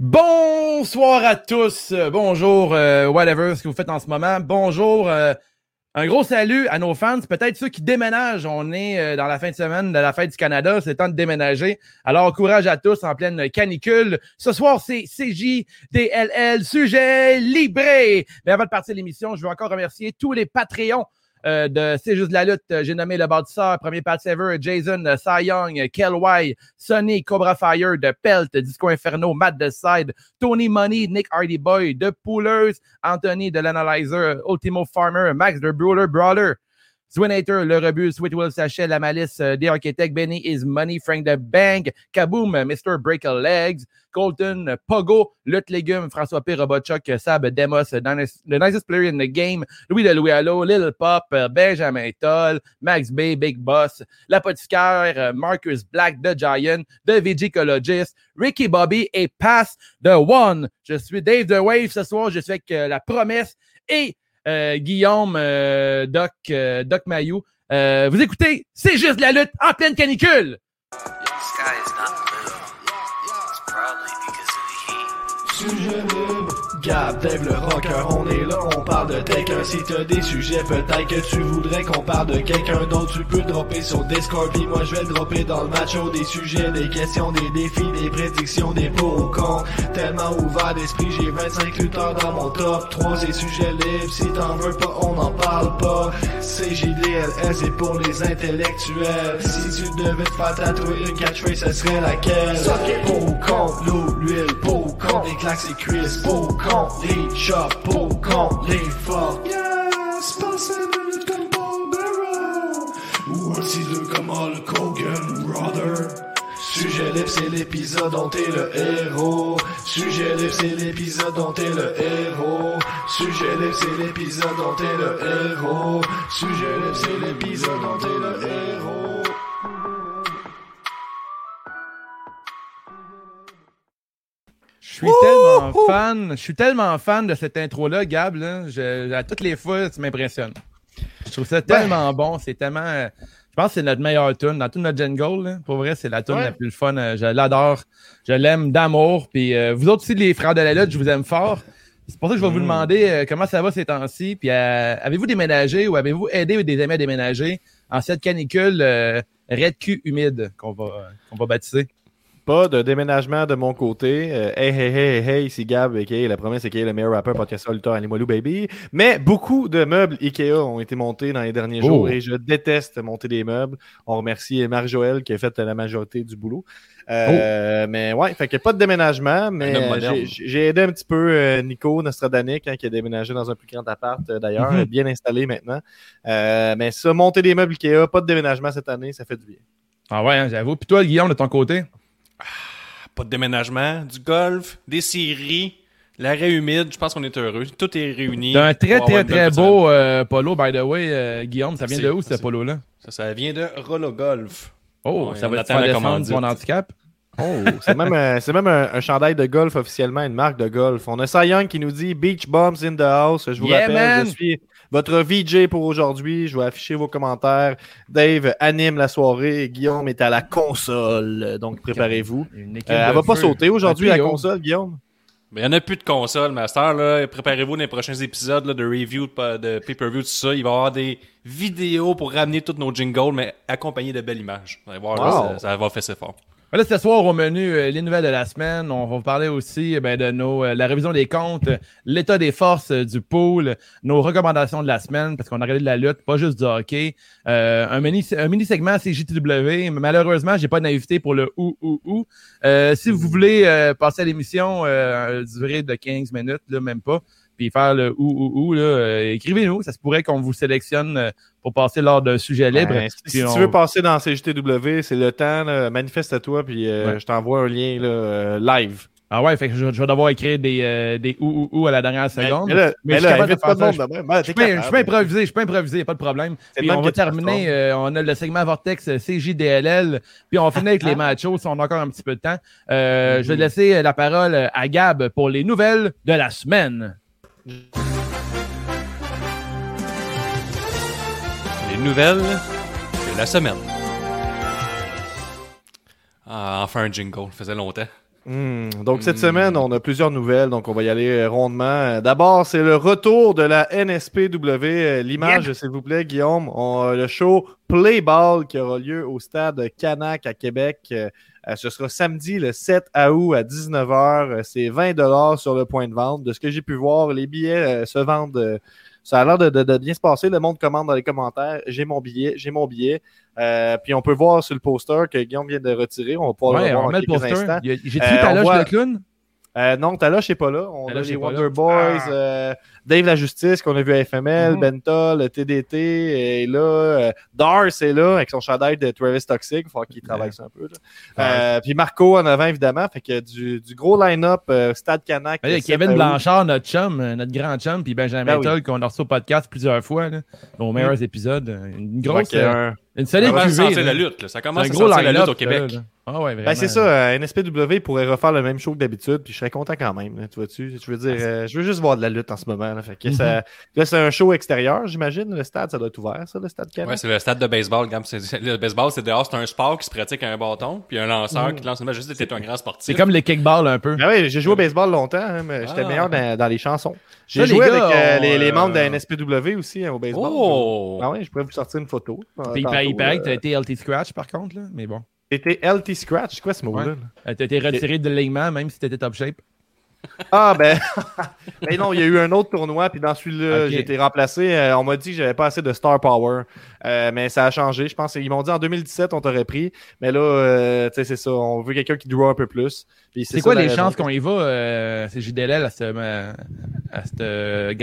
Bonsoir à tous, euh, bonjour, euh, whatever ce que vous faites en ce moment. Bonjour, euh, un gros salut à nos fans, peut-être ceux qui déménagent. On est dans la fin de semaine de la fête du Canada, c'est temps de déménager. Alors, courage à tous en pleine canicule. Ce soir, c'est CJDLL, sujet libré. Mais avant de partir l'émission, je veux encore remercier tous les Patreons euh, de C'est juste la lutte. J'ai nommé le bâtisseur, premier Pat Ever, Jason, euh, Cy Young, Kel White, Sonny, Cobra Fire, de Pelt, Disco Inferno, Matt Decide, Tony Money, Nick Hardy Boy, The Poolers, Anthony de l'Analyzer, Ultimo Farmer, Max The Brawler Brawler, Swinator, Le Rebus, Sweet Will Sachet, La Malice, The Architect, Benny Is Money, Frank the Bank, Kaboom, Mr. Break a Legs, Colton, Pogo, Lutte Légumes, François P. Robotchuk, Sab, Demos, the nicest player in the game, Louis de Louis Allo, Little Pop, Benjamin Toll, Max Bay, Big Boss, L'Apothicaire, Marcus Black, The Giant, The Vigicologist, Ricky Bobby et Pass the One. Je suis Dave The Wave ce soir, je suis avec la promesse et euh, Guillaume, euh, Doc, euh, Doc Mayou. vous écoutez, c'est juste la lutte en pleine canicule. Gab, Dave le rocker, on est là, on parle de quelqu'un. Si t'as des sujets, peut-être que tu voudrais qu'on parle de quelqu'un d'autre. Tu peux dropper sur Discord, puis moi je vais dropper dans le match. des sujets, des questions, des défis, des prédictions, des pour ou. Tellement ouvert d'esprit, j'ai 25 lutteurs dans mon top 3. C'est sujets libres, si t'en veux pas, on n'en parle pas. CJDLS c'est pour les intellectuels. Si tu devais te faire tatouer une catchphrase, ce serait laquelle? Pour ou l'eau, l'huile, pour ou les claques et Chris, pour contre les chapeaux, contre les forts. Yes, passez minute comme Paul Bearer. Ou un 6-2 comme Hulk Hogan, brother. Sujet libre, c'est l'épisode dont t'es le héros. Sujet libre, c'est l'épisode dont t'es le héros. Sujet libre, c'est l'épisode dont t'es le héros. Sujet libre, c'est l'épisode dont t'es le héros. Suis tellement fan, je suis tellement fan de cette intro-là, Gab. à toutes les fois, tu m'impressionnes. Je trouve ça tellement bon, c'est tellement. je pense que c'est notre meilleure tune dans tout notre jingle. Pour vrai, c'est la tune la plus fun. Euh, je l'adore, je l'aime d'amour. Puis euh, vous autres aussi, les frères de la lutte, je vous aime fort. C'est pour ça que je vais vous mm. demander euh, comment ça va ces temps-ci? Puis avez-vous déménagé ou avez-vous aidé des amis à déménager en cette canicule Red Q humide qu'on va, qu'on va baptiser? Pas de déménagement de mon côté. Euh, hey, hey, hey, hey, ici Gab, est la promesse, est le meilleur rappeur, podcast lutteur, Animalou Baby. Mais beaucoup de meubles Ikea ont été montés dans les derniers jours oh. et je déteste monter des meubles. On remercie Marc-Joël qui a fait la majorité du boulot. Euh, oh. Mais ouais, fait a pas de déménagement, mais j'ai aidé un petit peu euh, Nico Nostradanic hein, qui a déménagé dans un plus grand appart d'ailleurs, mm-hmm. bien installé maintenant. mais ça, monter des meubles Ikea, pas de déménagement cette année, ça fait du bien. Ah ouais, hein, j'avoue. Puis toi, Guillaume, de ton côté? Ah, pas de déménagement, du golf, des séries, l'arrêt humide, je pense qu'on est heureux. Tout est réuni. un très, très, très beau euh, polo, by the way, euh, Guillaume. Ça vient de où, ce polo-là? Ça, ça vient de Rollo Golf. Oh, ça va te faire défendre mon handicap? Oh, c'est même, un, même un, chandail de golf officiellement, une marque de golf. On a Cy Young qui nous dit Beach Bombs in the house. Je vous rappelle, je suis votre VJ pour aujourd'hui. Je vais afficher vos commentaires. Dave anime la soirée. Guillaume est à la console. Donc, préparez-vous. Euh, elle va pas sauter aujourd'hui, la console, Guillaume? Il n'y en a plus de console, Master. Préparez-vous dans les prochains épisodes de review de pay-per-view, tout ça. Il va y avoir des vidéos pour ramener tous nos jingles, mais accompagnées de belles images. Vous allez voir, ça, ça, va faire ses fort. Là, ce soir, au menu, euh, les nouvelles de la semaine. On va vous parler aussi eh ben, de nos, euh, la révision des comptes, l'état des forces euh, du pool, nos recommandations de la semaine, parce qu'on a regardé de la lutte, pas juste du hockey. un mini, un mini segment CJTW. Malheureusement, j'ai pas d'invité pour le ou ou ou. si vous voulez passer à l'émission, durée de 15 minutes, là, même pas puis faire le ou ou ou, là, euh, écrivez-nous. Ça se pourrait qu'on vous sélectionne euh, pour passer lors d'un sujet libre. Ben, si, tu veux passer dans CGTW, c'est le temps. Manifeste-toi, puis euh, je t'envoie un lien là, live. Ah ouais, fait que je, je vais devoir écrire des, euh, des ou, ou, ou à la dernière seconde. Mais là, mais je suis capable de pas faire de monde. Ben, Je peux, je capable. peux improviser, je peux improviser, a pas de problème. Puis on va terminer, euh, on a le segment Vortex euh, CJDLL, puis on va finir avec les machos si on a encore un petit peu de temps. Euh, Je vais laisser la parole à Gab pour les nouvelles de la semaine. Les nouvelles de la semaine. Ah, enfin un jingle, ça faisait longtemps. Hmm, Donc cette semaine, on a plusieurs nouvelles, donc on va y aller euh, rondement. Euh, D'abord, c'est le retour de la NSPW. Euh, L'image, s'il vous plaît, Guillaume. On a le show Play Ball qui aura lieu au stade Canac à Québec. Euh, ce sera samedi le 7 août à 19h. Euh, C'est 20 dollars sur le point de vente. De ce que j'ai pu voir, les billets euh, se vendent. euh, ça a l'air de, de- de bien se passer. Le monde commande dans les commentaires. J'ai mon billet, j'ai mon billet. Euh, puis on peut voir sur le poster que Guillaume vient de retirer. On va pouvoir Ouais, le voir on le quelques poster. instants. Ta on loge voit- de clown? Euh, non, Taloche n'est pas là. On Taloche a les Wonder. Boys, Ah. euh, Dave la Justice qu'on a vu à FML, Mhm. Bentol, TDT est là, euh, Dars est là avec son chandail de Travis Toxic, il faut qu'il travaille ça un peu. là. Euh, puis Marco en avant évidemment, fait que du, du gros line-up euh, Stade Canac. Kevin 7 août. Blanchard, notre chum, euh, notre grand chum, puis Benjamin Ben oui. Toll, qu'on a reçu au podcast plusieurs fois, là, aux meilleurs épisodes. euh, Une grosse, euh, une Ça solide commence à cuvée. sentir la lutte, là. Ça commence à gros sentir la lutte au Québec. là, là. Ah ouais, ben, c'est ça, euh, NSPW pourrait refaire le même show que d'habitude, puis je serais content quand même. là, tu vois-tu? Je veux dire, euh, je veux juste voir de la lutte en ce moment. Là, fait que ça- là, c'est un show extérieur, j'imagine. Le stade, ça doit être ouvert, ça, le stade Canac. Ouais, c'est le stade de baseball. Le baseball, c'est dehors, c'est un sport qui se pratique à un bâton, puis un lanceur qui lance une. Juste, t'es un grand sportif. C'est comme le kickball un peu. Ben oui, j'ai joué au baseball longtemps, hein, mais j'étais Ah. meilleur dans, dans les chansons. J'ai les joué gars, avec euh, les, les membres de la euh, NSPW aussi hein, au baseball. Oh! Ah ouais, je pourrais vous sortir une photo. euh, Puis il paraît, que euh, t'as été LT Scratch par contre, là. Mais bon. C'était LT Scratch, c'est quoi ce mot-là? Ouais. T'as été retiré de l'alignement même si t'étais top shape? Ah ben, ben non, il y a eu un autre tournoi, puis dans celui-là, j'ai été remplacé. Euh, on m'a dit que j'avais pas assez de star power, Euh, mais ça a changé. Je pense ils m'ont dit en 2017 on t'aurait pris, mais là, euh, tu sais, c'est ça. On veut quelqu'un qui draw un peu plus. C'est quoi les chances qu'on y va, c'est JDLL à ce, à ce euh,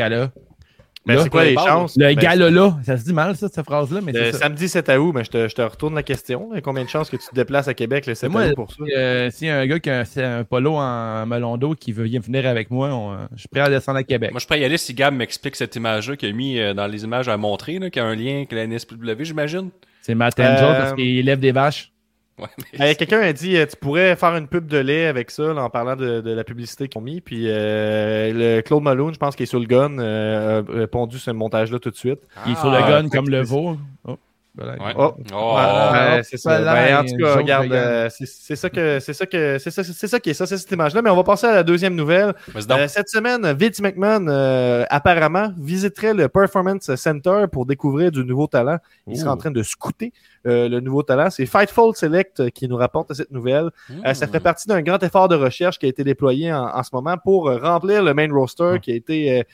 Ben, Là, c'est quoi les chances? Le Ben, gala-là, ça se dit mal, ça, cette phrase-là, mais Le ça. samedi 7 août, mais je te, je te retourne la question. Combien de chances que tu te déplaces à Québec le 7 moi, août pour ça? Euh, S'il y a un gars qui a un, c'est un polo en melon d'eau qui veut venir avec moi, on, euh, je suis prêt à descendre à Québec. Moi, je pourrais y aller si Gab m'explique cette image-là qu'il a mis euh, dans les images à montrer, là, qui a un lien avec la NSPW, j'imagine. C'est Matt Angel Euh, parce qu'il lève des vaches. Ouais, Euh, Quelqu'un a dit euh, tu pourrais faire une pub de lait avec ça là, en parlant de, de la publicité qu'ils ont mis. Puis euh, le Claude Malone, je pense qu'il est sur le gun, euh, a répondu ce montage-là tout de suite. Il est sur le Ah, gun comme le veau. Oh. Ouais. Oh. Oh. Ah, c'est ça. voilà, Ben, en tout cas, regarde, euh, c'est ça que c'est ça que c'est ça, c'est ça qui est ça, c'est cette image-là. Mais on va passer à la deuxième nouvelle. Euh, cette semaine, Vince McMahon euh, apparemment visiterait le Performance Center pour découvrir du nouveau talent. Il serait en train de scouter euh, le nouveau talent. C'est Fightful Select qui nous rapporte cette nouvelle. Euh, ça Hmm. fait partie d'un grand effort de recherche qui a été déployé en, en ce moment pour remplir le main roster qui a été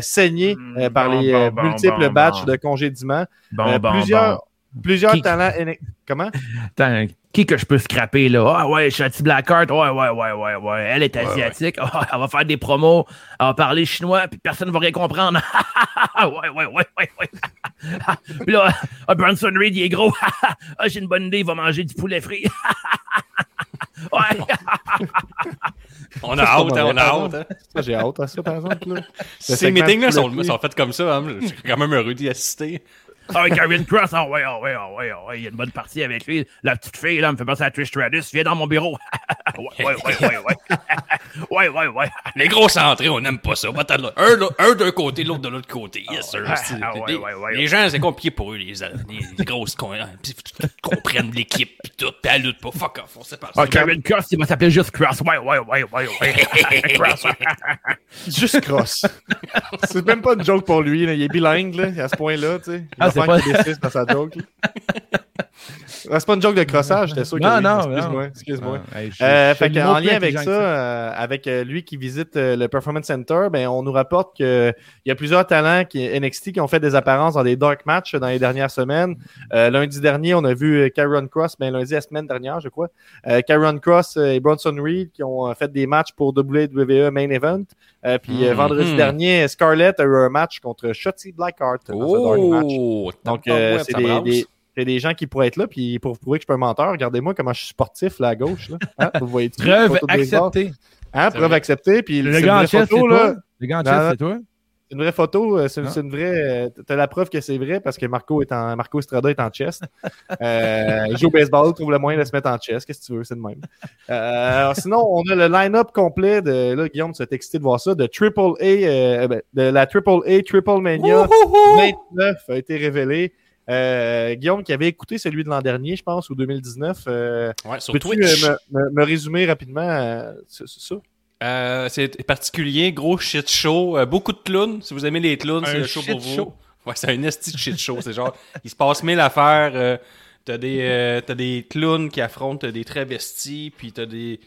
saigné euh, par Bon, les bon, euh, multiples batchs de congédiement. Bon, Euh, bon, plusieurs bon. plusieurs Qui- talents. Comment? Attends, qui que je peux scraper là? Ah ouais, Shotty Blackheart, ouais, ouais, ouais, ouais, ouais. Elle est asiatique. Ah, elle va faire des promos, elle va parler chinois, puis personne ne va rien comprendre. ouais, ouais, ouais, ouais, ouais. puis là, ah, Bronson Reed, il est gros. ah, j'ai une bonne idée, il va manger du poulet frit. Ouais. On a hâte, hein, on a hâte. hein. Ça, J'ai hâte à ça, par exemple. là. Ces meetings-là sont, sont faits comme ça. Hein. Je suis quand même heureux d'y assister. Ah ouais, Karen Cross, ah ouais, ah ouais, ah ouais, ah ouais, il y a une bonne partie avec lui. La petite fille, là, me fait penser à Trish Stratus. Viens dans mon bureau. ouais, ouais, ouais, ouais, ouais. ouais, ouais, ouais. Les gros centrés, on n'aime pas ça. Un, un d'un côté, l'autre de l'autre côté. Yes, sir. Ah, C'est- ah, ouais, les, ouais, ouais. les gens, c'est compliqué pour eux, les, les, les grosses qu'ils comprennent l'équipe tout, pis elle lutte pas. Fuck off, on sépare ça. Ah, Karen Cross, il va s'appeler juste Cross. Ouais, ouais, ouais, ouais, ouais. Cross. Juste cross. c'est même pas une joke pour lui. là. Il est bilingue là, à ce point-là. tu sais. Il Ah, c'est pas- décide dans sa joke. Ah, c'est pas une joke de crossage, j'étais sûr que Non, non, Excuse-moi. Excuse-moi. Ah, Euh, fait que, en lien avec ça, euh, avec euh, lui qui visite euh, le Performance Center, ben, on nous rapporte qu'il y a plusieurs talents qui, NXT qui ont fait des apparences dans des dark matchs dans les dernières semaines. Euh, lundi dernier, on a vu Karen Cross, ben, lundi la semaine dernière, je crois. Euh, Karen Cross euh, et Bronson Reed qui ont euh, fait des matchs pour WWE Main Event. Euh, puis Mhm. vendredi dernier, Scarlett a eu un match contre Shotzi Blackheart. Oh! Donc, euh, c'est des, des- c'est des gens qui pourraient être là, puis pour vous prouver que je suis pas un menteur, regardez-moi comment je suis sportif là à gauche. Là. Hein, vous voyez Preuve acceptée. Hein, preuve acceptée. Puis Le gars en c'est toi? Le gars en c'est toi? C'est une vraie photo, euh, c'est Ah. c'est une vraie. euh, T'as la preuve que c'est vrai parce que Marco est en Marco Estrada est en chest. Euh, il joue au baseball, trouve le moyen de se mettre en chest. Qu'est-ce que tu veux, c'est de même. Euh, alors, sinon, on a le line-up complet de là, Guillaume, tu vas être excité de voir ça, de Triple A, euh, ben, de la Triple A Triple Mania 29 a été révélé. Euh, Guillaume qui avait écouté celui de l'an dernier, je pense, ou 2019. Euh, Ouais, sur Peux-tu Twitch. euh, me, me- me résumer rapidement euh, ça? Euh, c'est particulier, gros shit show, euh, beaucoup de clowns. Si vous aimez les clowns, c'est Un le show shit pour vous. show. Ouais, c'est un esti de shit show. C'est genre, il se passe mille affaires. euh, t'as des, euh, t'as des clowns qui affrontent des travestis, puis t'as des,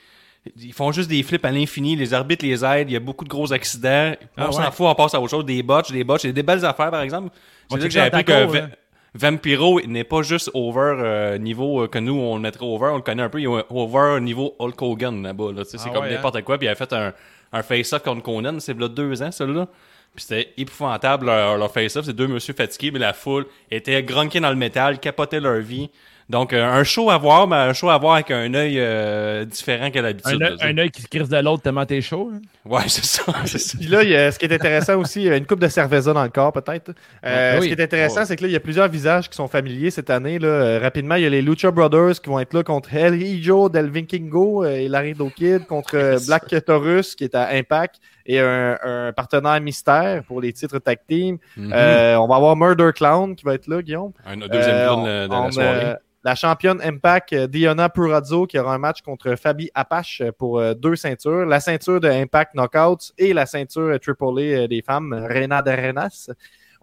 ils font juste des flips à l'infini. Les arbitres les aident. Il y a beaucoup de gros accidents. On Ah s'en ouais. fout, on passe à autre chose. Des botches, des botches, des belles affaires, par exemple. On C'est là que j'ai appris que hein. Vampiro n'est pas juste over euh, niveau euh, que nous on le mettrait over, on le connaît un peu, il est over niveau Hulk Hogan là-bas. Là, tu sais, c'est Ah comme n'importe quoi. Puis il a fait un, un face-off contre Conan, c'est là deux ans, celui-là. Puis c'était épouvantable leur, leur face-off. C'est deux monsieur fatigués, mais la foule était grunquée dans le métal, capotait leur vie. Donc euh, un show à voir, mais un show à voir avec un œil euh, différent qu'à l'habitude. Un, œil- qui se crisse de l'autre tellement t'es chaud. hein. Ouais, c'est ça. c'est ça. Puis là, il y a- ce qui est intéressant aussi, il y a une coupe de cerveza dans le corps, peut-être. Euh, oui. Ce qui est intéressant, c'est que là, il y a plusieurs visages qui sont familiers cette année. Là. Euh, rapidement, il y a les Lucha Brothers qui vont être là contre El Hijo del Vikingo euh, et Laredo Kid contre. Black Taurus qui est à Impact et un, un partenaire mystère pour les titres tag team. Mhm. Euh, on va avoir Murder Clown qui va être là, Guillaume. un deuxième Euh, clown euh, de on- la soirée. euh, la championne Impact, Diana Purazzo, qui aura un match contre Fabi Apache pour deux ceintures. La ceinture de Impact Knockouts et la ceinture Triple A euh, des femmes, Reina de Renas.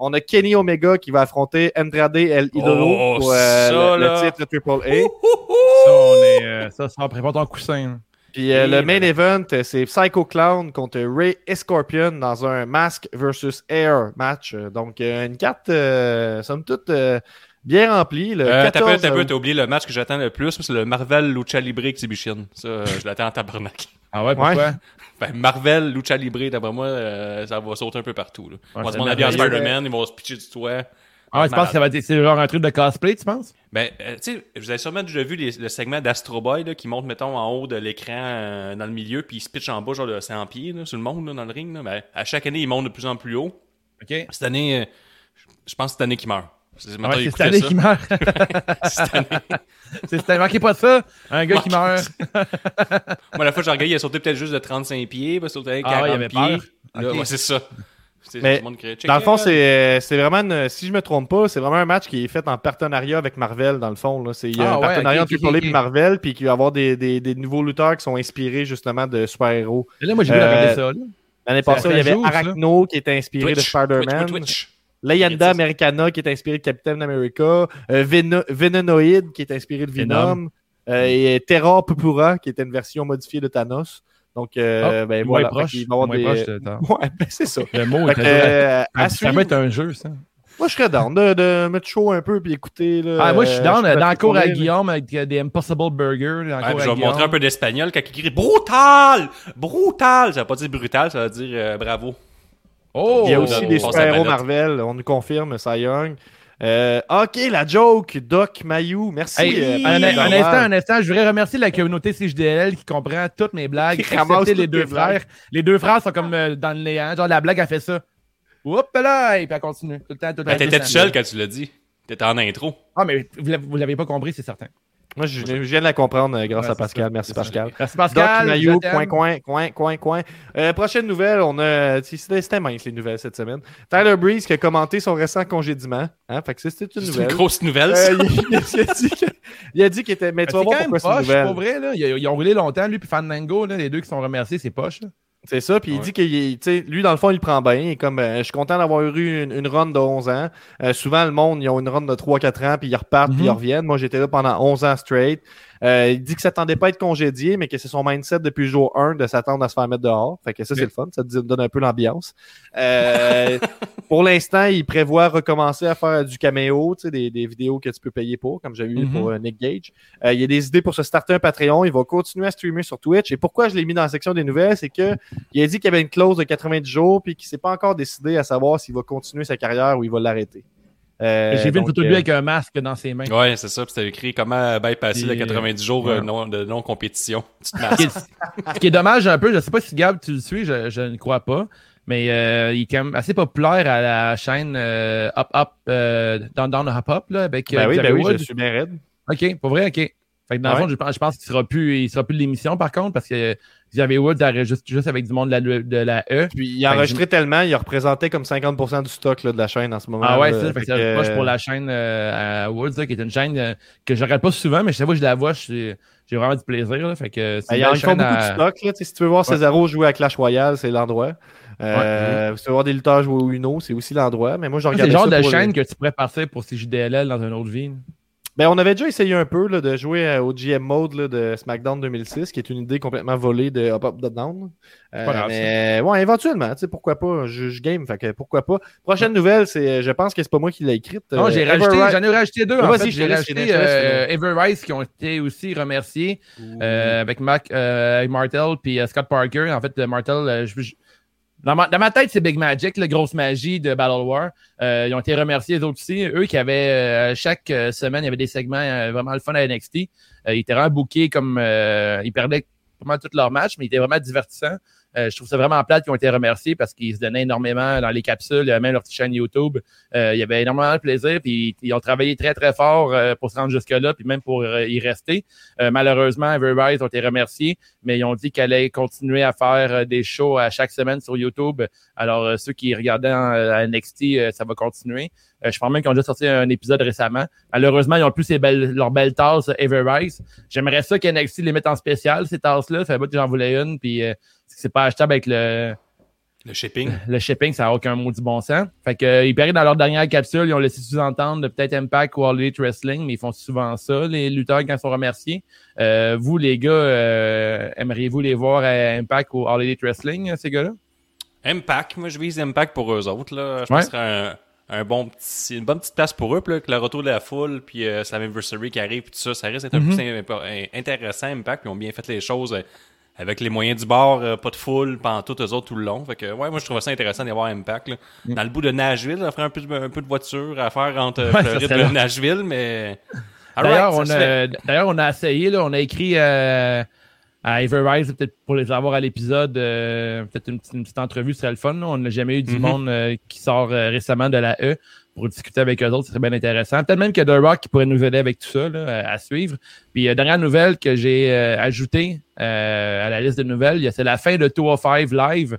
On a Kenny Omega qui va affronter Andrade El Idolo Oh, pour euh, le, titre Triple A. Ça, on est, euh, ça, ça, prépare ton coussin. Puis euh, le main event, euh, c'est Psycho Clown contre Ray Scorpion dans un Mask versus Air match. Euh, Donc, une carte, euh, somme toute, euh, bien remplie. Le Euh, t'as 14 peu, t'as peu, t'as oublié le match que j'attends le plus, c'est le Marvel Lucha Libre Exhibition. Ça, je l'attends en tabarnak. Ah ouais, pourquoi? Ben, Marvel Lucha Libre, d'après moi, euh, ça va sauter un peu partout. Là. Ouais, on va se demander merveilleux. Spider-Man, ils vont se pitcher du toit. Ah tu penses que ça va être c'est genre un truc de cosplay, tu penses? Ben, euh, tu sais, vous avez sûrement déjà vu les- le segment d'Astro Boy là, qui monte, mettons, en haut de l'écran euh, dans le milieu, puis il se pitch en bas, genre de 100 pieds, là, sur le monde, là, dans le ring. Là. Ben, à chaque année, il monte de plus en plus haut. OK. Cette année, euh, je pense que c'est cette année qu'il meurt. C'est Ah ouais, c'est cette année qui meurt. Cette année. c'est cette année. Manquez pas de ça. Un gars qui meurt. Moi, la fois que j'ai regardé, il a sauté peut-être juste de 35 pieds, sauté avec Ah ouais, 40 il avait pieds. peur. Là, Ok. ouais, c'est ça. C'est- Mais Dans le fond, c'est c'est vraiment, une- si je me trompe pas, c'est vraiment un match qui est fait en partenariat avec Marvel, dans le fond. là. C'est il y a Ah un ouais, partenariat entre ok, Triple A ok. et Marvel, puis qu'il va y avoir des, des, des nouveaux lutteurs qui sont inspirés justement de super-héros. Et là, moi, j'ai vu Euh, ça. Là. L'année passée, il y avait ça. Arachno qui était inspiré de Spider-Man. Twitch, Twitch. Leyenda. Americana qui est inspiré de Captain America. Euh, Venonoid qui est inspiré de Venom. Euh, et Terra Pupura qui était une version modifiée de Thanos. Donc, euh, Ah, ben moins voilà. proche. Fait qu'il va y avoir moins des- proche de temps. Ouais, ben c'est ça. Le mot est euh, à Ça suivre. va être un jeu, ça. Moi, je serais down de, de mettre chaud un peu puis écouter. Là, Ah, moi, je suis euh, down dans la cour à mais- Guillaume avec euh, des Impossible. Dans Ouais, cour à je vais Guillaume. montrer un peu d'espagnol quand il crie brutal! Brutal! Ça va pas dire brutal, ça va dire euh, bravo. Oh! Il y a aussi des super-héros Marvel, on nous confirme, Cy Young. Euh, ok, la joke, Doc Mayou, merci. Hey, euh, un, instant, un instant, je voudrais remercier la communauté CJDL qui comprend toutes mes blagues, excepté les deux blagues. frères. Les deux frères sont comme euh, dans le néant. Genre, la blague a fait ça. Oups là! Et puis elle continue. Tout le temps, tout le temps. Ben, T'étais temps. seul quand tu l'as dit. T'étais en intro. Ah, mais vous l'avez pas compris, c'est certain. Moi, je, je viens de la comprendre euh, grâce Ouais, à Pascal. ça. Merci, ça. Pascal. Merci Doc Pascal. T'aime. coin, coin, coin, coin, coin. Euh, prochaine nouvelle, on a. C'était mince les nouvelles cette semaine. Tyler Breeze qui a commenté son récent congédiement. Hein, fait que ça, c'était une C'est une nouvelle. grosse nouvelle, ça. Euh, il, il a dit que- il a dit qu'il était. Mais tu C'est vas voir quand même pourquoi c'est une poche, nouvelle. pour vrai. Là. Ils, ils ont roulé longtemps, lui puis Fandango, là, les deux qui sont remerciés, c'est poche. là. C'est ça, puis il Ouais. dit qu'il est- tu sais, lui, dans le fond, il prend bien. Il est comme, euh, je suis content d'avoir eu une, une run de 11 ans. Euh, souvent, le monde, ils ont une run de 3-4 ans, puis ils repartent, puis Mhm. ils reviennent. Moi, j'étais là pendant 11 ans straight. Euh, il dit que ça s'attendait pas à être congédié, mais que c'est son mindset depuis le jour 1 de s'attendre à se faire mettre dehors. Fait que ça, c'est le fun. Ça te donne un peu l'ambiance. Pour l'instant, il prévoit recommencer à faire du caméo, tu sais, des, des vidéos que tu peux payer pour, comme j'ai vu Mhm. pour euh, Nick Gage. Euh, il y a des idées pour se starter un Patreon. Il va continuer à streamer sur Twitch. Et pourquoi je l'ai mis dans la section des nouvelles, c'est que il a dit qu'il y avait une clause de 90 jours, puis qu'il s'est pas encore décidé à savoir s'il va continuer sa carrière ou il va l'arrêter. Euh, J'ai vu une photo de lui euh, avec un masque dans ses mains. Ouais, c'est ça. Puis c'était écrit comment bypasser les 90 jours ouais. euh, non- de non-compétition. Tu te Ce qui, est, ce qui est dommage un peu, je sais pas si Gab tu le suis, je, je ne crois pas, mais euh, il est quand même assez populaire à la chaîne euh, Up Up euh, Down Down Hop Up là, avec euh, Ben oui, ben oui, je suis bien raide. Ok, pour vrai, ok. Fait que dans le Ouais. fond, je pense, je pense qu'il sera plus, il sera plus de l'émission par contre, parce que Xavier Woods arrête juste, juste avec du monde de la, de la E. Puis il a que enregistré tellement, il représentait comme 50% du stock là, de la chaîne en ce moment. Ah ouais, c'est ça. Fait que que, proche pour la chaîne euh, à Woods, là, qui est une chaîne euh, que je regarde pas souvent, mais chaque fois que je la vois, je j'ai vraiment du plaisir. Là, fait que c'est Ben, une ils en belle font chaîne beaucoup à- de stock. Là, sais, si tu veux voir Cesaro jouer à Clash Royale, c'est l'endroit. Euh, Si tu veux voir des lutteurs jouer au Uno, c'est aussi l'endroit. Mais moi, je C'est regarde le genre de chaîne que tu pourrais partir pour CJDLL dans une autre vie. Ben, on avait déjà essayé un peu là, de jouer euh, au GM Mode là, de SmackDown 2006, qui est une idée complètement volée de Up Up Down. Euh, pas grave, mais bon, éventuellement, tu sais, pourquoi pas, je, je game, fait que pourquoi pas. Prochaine nouvelle, c'est, je pense que c'est pas moi qui l'ai écrite. Non, euh, j'ai rajouté, j'en ai rajouté deux. Ouais, en fait. J'ai rajouté euh, Ever Rice qui ont été aussi remerciés euh, avec Mac, euh, avec Martel puis euh, Scott Parker. En fait, euh, Martel, euh, je- je- dans, ma, tête, c'est Big Magic, la grosse magie de Battle War. Euh, ils ont été remerciés, les autres aussi. Eux qui avaient, euh, chaque euh, semaine, il y avait des segments euh, vraiment le fun à NXT. Ils étaient vraiment comme... ils perdaient mal tous leurs matchs, mais ils étaient vraiment divertissants. Euh, je trouve ça vraiment plate qu'ils ont été remerciés parce qu'ils se donnaient énormément dans les capsules, même leur petite chaîne YouTube. Euh, il y avait énormément de plaisir, puis ils ont travaillé très, très fort euh, pour se rendre jusque-là, puis même pour y rester. Malheureusement, Everrise ont été remerciés, mais ils ont dit qu'elle allait continuer à faire des shows à chaque semaine sur YouTube. Alors, ceux qui regardaient à NXT, ça va continuer. Euh, je pense même qu'ils ont déjà sorti un épisode récemment. Malheureusement, ils ont plus ces belles, leurs belles tasses Everrise. J'aimerais ça qu'NXT les mette en spécial, ces tasses-là. Ça fait que j'en voulais une, puis euh, c'est pas achetable avec le, Le shipping. le shipping, ça n'a aucun maudit bon sens. Fait que, euh, ils paraît dans leur dernière capsule, ils ont laissé sous-entendre de peut-être Impact ou All Elite Wrestling, mais ils font souvent ça, les lutteurs, quand ils sont remerciés. Euh, vous, les gars, euh, aimeriez-vous les voir à Impact ou All Elite Wrestling, euh, ces gars-là? Impact, moi je vise Impact pour eux autres. Là. Je Ouais. pense que ce serait un, un bon petit, une bonne petite place pour eux. Puis là, avec le retour de la foule, puis euh, c'est l'anniversary qui arrive, puis tout ça, ça risque d'être un peu Mhm. plus in- intéressant, Impact. Puis ils ont bien fait les choses avec les moyens du bord, euh, pas de foule, pendant tout eux autres tout le long. Fait que, ouais, moi je trouve ça intéressant d'y avoir Impact. là. Dans le bout de Nashville, ça ferait un peu, de- un peu de voiture à faire entre Ouais, Floride et. Nashville, mais. D'ailleurs, on a, d'ailleurs, on a essayé, là, on a écrit euh, à Everrise, peut-être pour les avoir à l'épisode, euh, peut-être une, petite- une petite entrevue, ce serait le fun. là. On n'a jamais eu du Mhm. monde euh, qui sort euh, récemment de la E pour discuter avec eux autres, ce serait bien intéressant. Peut-être même que The Rock qui pourrait nous aider avec tout ça là, à, suivre. Puis, euh, dernière nouvelle que j'ai euh, ajoutée euh, à la liste de nouvelles, y a- c'est la fin de 205 Live.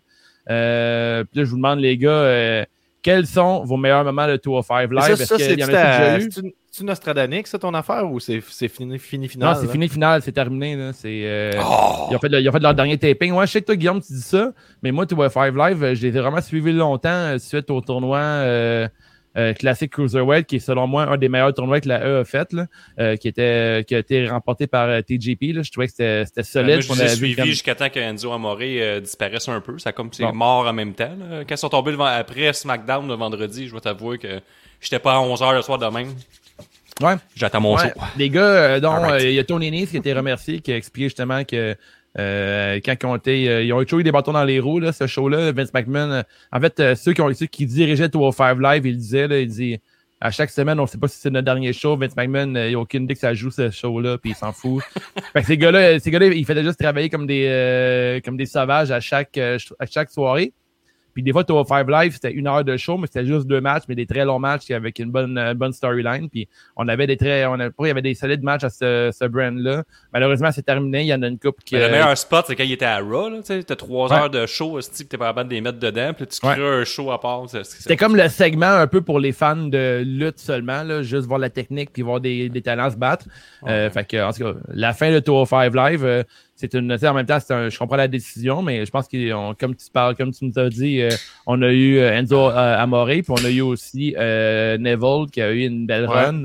Euh, puis là, je vous demande, les gars, quels sont vos meilleurs moments de 205 Mais Live? ça, ça, qu'il c'est y en a déjà eu? c'est-tu- c'est-tu Nostradanic, ça, ton affaire, ou c'est fini, fini final? Non, c'est fini final, c'est terminé. Là. Euh, Oh! ils, ont fait, le- ils ont fait leur dernier taping. Ouais, je sais que toi, Guillaume, tu dis ça, mais moi, tu vois Five Live, je les ai vraiment suivis longtemps euh, suite au tournoi euh, euh, classique Cruiserweight, qui est selon moi un des meilleurs tournois que la E a fait, là, euh, qui, était, qui a été remporté par euh, TJP. Là. Je trouvais que c'était, Ben, solide. moi, je comme- jusqu'à temps qu'Enzo Amore euh, disparaisse un peu. Ça comme c'est Bon. mort en même temps. là. Quand ils sont tombés le après SmackDown le vendredi, je dois t'avouer que j'étais pas à 11h le soir de même. Ouais. J'attends mon Ouais. show. Les gars, euh, euh, il y a Tony Nese qui a été remercié, qui a expliqué justement que euh, quand ils ont été, euh, ils ont toujours eu des bâtons dans les roues, là, ce show-là, Vince McMahon. euh, en fait, euh, ceux qui ont ceux qui dirigeaient 205 Live, il disait, là, il dit à chaque semaine, on sait pas si c'est notre dernier show. Vince McMahon, euh, il a aucune idée que ça joue ce show-là, puis il s'en fout. fait que ces gars-là, ces gars-là, ils faisaient juste travailler comme des euh, comme des sauvages à chaque euh, à chaque soirée. Puis des fois, 205 Live, c'était une heure de show, mais c'était juste deux matchs, mais des très longs matchs avec une bonne, euh, bonne storyline. Puis on avait des très, on a, il y avait des solides matchs à ce, ce brand-là. Malheureusement, c'est terminé. Il y en a une coupe qui. Mais le euh, meilleur spot, c'est quand il était à Raw. Tu sais, t'as trois Ouais. heures de show, tu t'es pas capable de les mettre dedans, puis tu Ouais. crées un show à part. C'était comme le segment un peu pour les fans de lutte seulement, là, juste voir la technique puis voir des, des talents se battre. Euh, fait que, en tout cas, la fin de 205 Live, euh, c'est une. En même temps, un, je comprends la décision, mais je pense que comme tu parles, comme tu nous as dit, euh, on a eu euh, Enzo euh, Amore, puis on a eu aussi euh, Neville qui a eu une belle Ouais. run.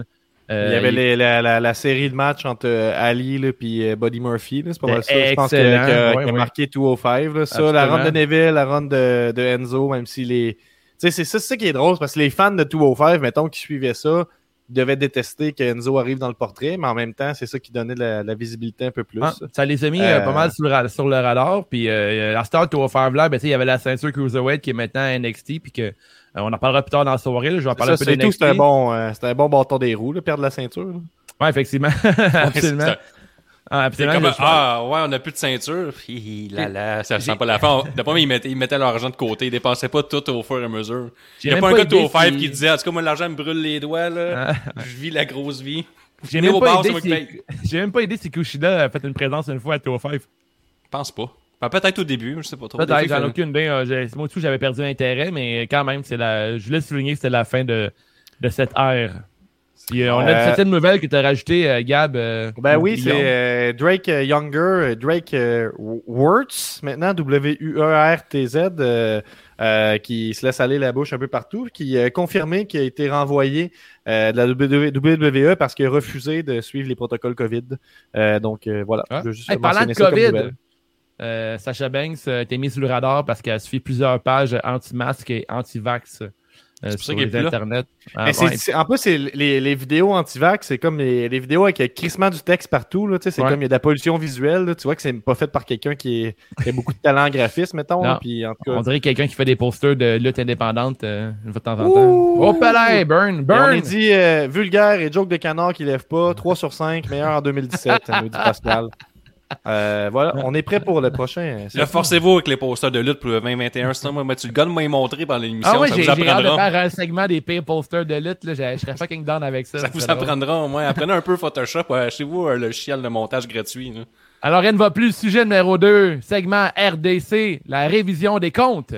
Il y avait les- la, la, la série de matchs entre Ali et Buddy Murphy. C'est pas mal ça. Je pense que- Excellent, que- qui a ouais, ouais. marqué 205. Là. Ça, la run de Neville, la run de, de Enzo, même si les. Tu sais, c'est ça, ça qui est drôle, parce que les fans de 205, mettons, qui suivaient ça, devaient détester qu'Enzo arrive dans le portrait, mais en même temps, c'est ça qui donnait la, la visibilité un peu plus. Ah, ça les a mis euh, Euh, pas mal sur le, sur le radar. Puis euh, à Star au Five Live, ben, tu sais, il y avait la ceinture Cruiserweight qui est maintenant NXT. Puis que, euh, on en parlera plus tard dans la soirée. là. Je vais en parler Ça, un peu c'est tout, c'était un, bon, euh, c'était un bon bâton des roues, là, perdre la ceinture. là. Ouais, effectivement. absolument. Ah, C'est comme, ah, ouais, on n'a plus de ceinture. Hi, hi, là, là, ça sent pas la fin. D'après moi, ils mettaient, ils mettaient leur argent de côté. Ils dépensaient pas tout au fur et à mesure. Il n'y a pas un gars de au five qui disait, en tout cas, moi, l'argent me brûle les doigts, là. Ah. Je vis la grosse vie. J'ai même, pas idée si... J'ai même pas idée si Kushida a fait une présence une fois à 205. Je pense pas. Ben, peut-être au début, je sais pas trop. Peut-être, j'en ai aucune idée. euh, j'ai- Moi, tout, j'avais perdu l'intérêt, mais quand même, c'est la... je voulais souligner que c'était la fin de, de cette ère. Puis, euh, on a Euh, une septième nouvelle que tu as rajoutée, euh, Gab. euh, Ben oui, c'est euh, Drake euh, Younger, euh, Drake euh, Wirtz, maintenant W-U-E-R-T-Z, euh, euh, qui se laisse aller la bouche un peu partout, qui a confirmé qu'il a été renvoyé euh, de la WWE parce qu'il a refusé de suivre les protocoles COVID. Euh, donc euh, voilà. Ah. Je veux juste Hey, parlant de COVID, euh, Sacha Banks a été mis sous le radar parce qu'elle suit plusieurs pages anti-masque et anti-vax euh, pour ça sur les internets. Ah, ouais. en plus, les, les vidéos anti-vax, c'est comme les, les vidéos avec euh, crissement du texte partout. C'est Ouais. comme il y a de la pollution visuelle. là, tu vois que c'est pas fait par quelqu'un qui, est- qui a beaucoup de talent en graphisme, mettons. Non. là, puis en tout cas, On dirait quelqu'un qui fait des posters de lutte indépendante euh, de temps en temps. Oh, palais, burn, Et on burn! est dit euh, vulgaire et joke de canard qui lève pas. 3 sur 5, meilleur en 2017, nous dit Pascal. Euh, voilà, on est prêt pour le prochain. euh, Là, forcez-vous avec les posters de lutte pour le 2021. Sinon, moi, Mathieu le gars m'a montré pendant l'émission. Ah ouais, ça j'ai vous j'ai hâte de apprendra. faire un segment des pires posters de lutte. là. Je serais fucking down avec ça. Ça ça vous apprendra au moins. Apprenez un peu Photoshop. ouais, Achetez-vous euh, le logiciel de montage gratuit. là. Alors, rien ne va plus. Sujet numéro 2, segment RDC, la révision des comptes.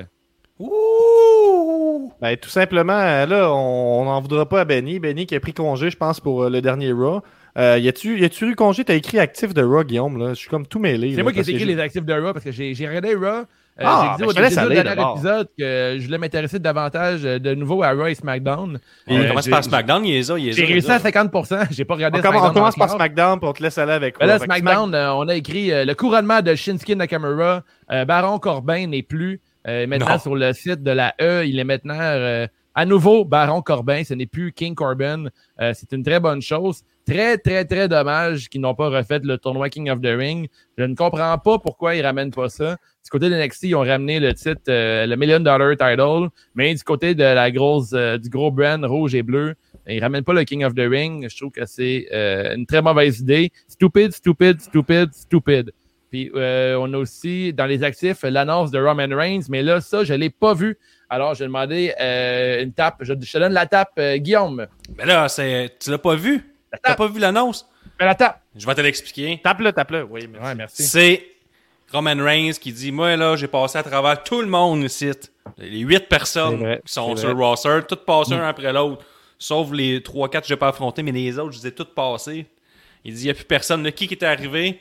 Ben, tout simplement, là, on n'en voudra pas à Benny. Benny qui a pris congé, je pense, pour euh, le dernier Raw. Euh, y a-tu y a-tu eu congé? T'as écrit actif de Raw, Guillaume. Là. Je suis comme tout mêlé. C'est moi qui ai écrit les actifs de Raw parce que j'ai j'ai regardé Raw. Euh, Ah, j'ai ben, dit te au début du dernier épisode que je voulais m'intéresser davantage euh, de nouveau à Raw et SmackDown. On Euh, commence par SmackDown, il est là, il est J'ai réussi à 50%. J'ai pas regardé On, commence- on SmackDown commence par. SmackDown puis on te laisse aller avec Ben Raw. là, SmackDown, euh, on a écrit euh, le couronnement de Shinsuke Nakamura. Euh, Baron Corbin n'est plus euh, maintenant Non. sur le site de la E. Il est maintenant euh, à nouveau Baron Corbin. Ce n'est plus King Corbin. Euh, c'est une très bonne chose. Très, très, très dommage qu'ils n'ont pas refait le tournoi King of the Ring. Je ne comprends pas pourquoi ils ramènent pas ça. Du côté de NXT, ils ont ramené le titre, euh, le Million Dollar Title, mais du côté de la grosse, euh, du gros brand rouge et bleu, ils ramènent pas le King of the Ring. Je trouve que c'est euh, une très mauvaise idée. Stupid, stupid, stupid, stupid. Puis euh, on a aussi dans les actifs l'annonce de Roman Reigns, mais là, ça, je l'ai pas vu. Alors, j'ai demandé euh, une tape. Je, te donne la tape, euh, Guillaume. Mais là, tu l'as pas vu? T'as pas vu l'annonce? Fais la tape. Je vais te l'expliquer. Tape-le, tape-le. Oui, merci. Ouais, merci. C'est Roman Reigns qui dit Moi, là, j'ai passé à travers tout le monde ici. Les huit personnes vrai, qui sont sur le roster, toutes passées un après l'autre. Sauf les 3-4 que j'ai pas affrontés, mais les autres, je les ai toutes passées. Il dit Il n'y a plus personne. Là, qui qui est arrivé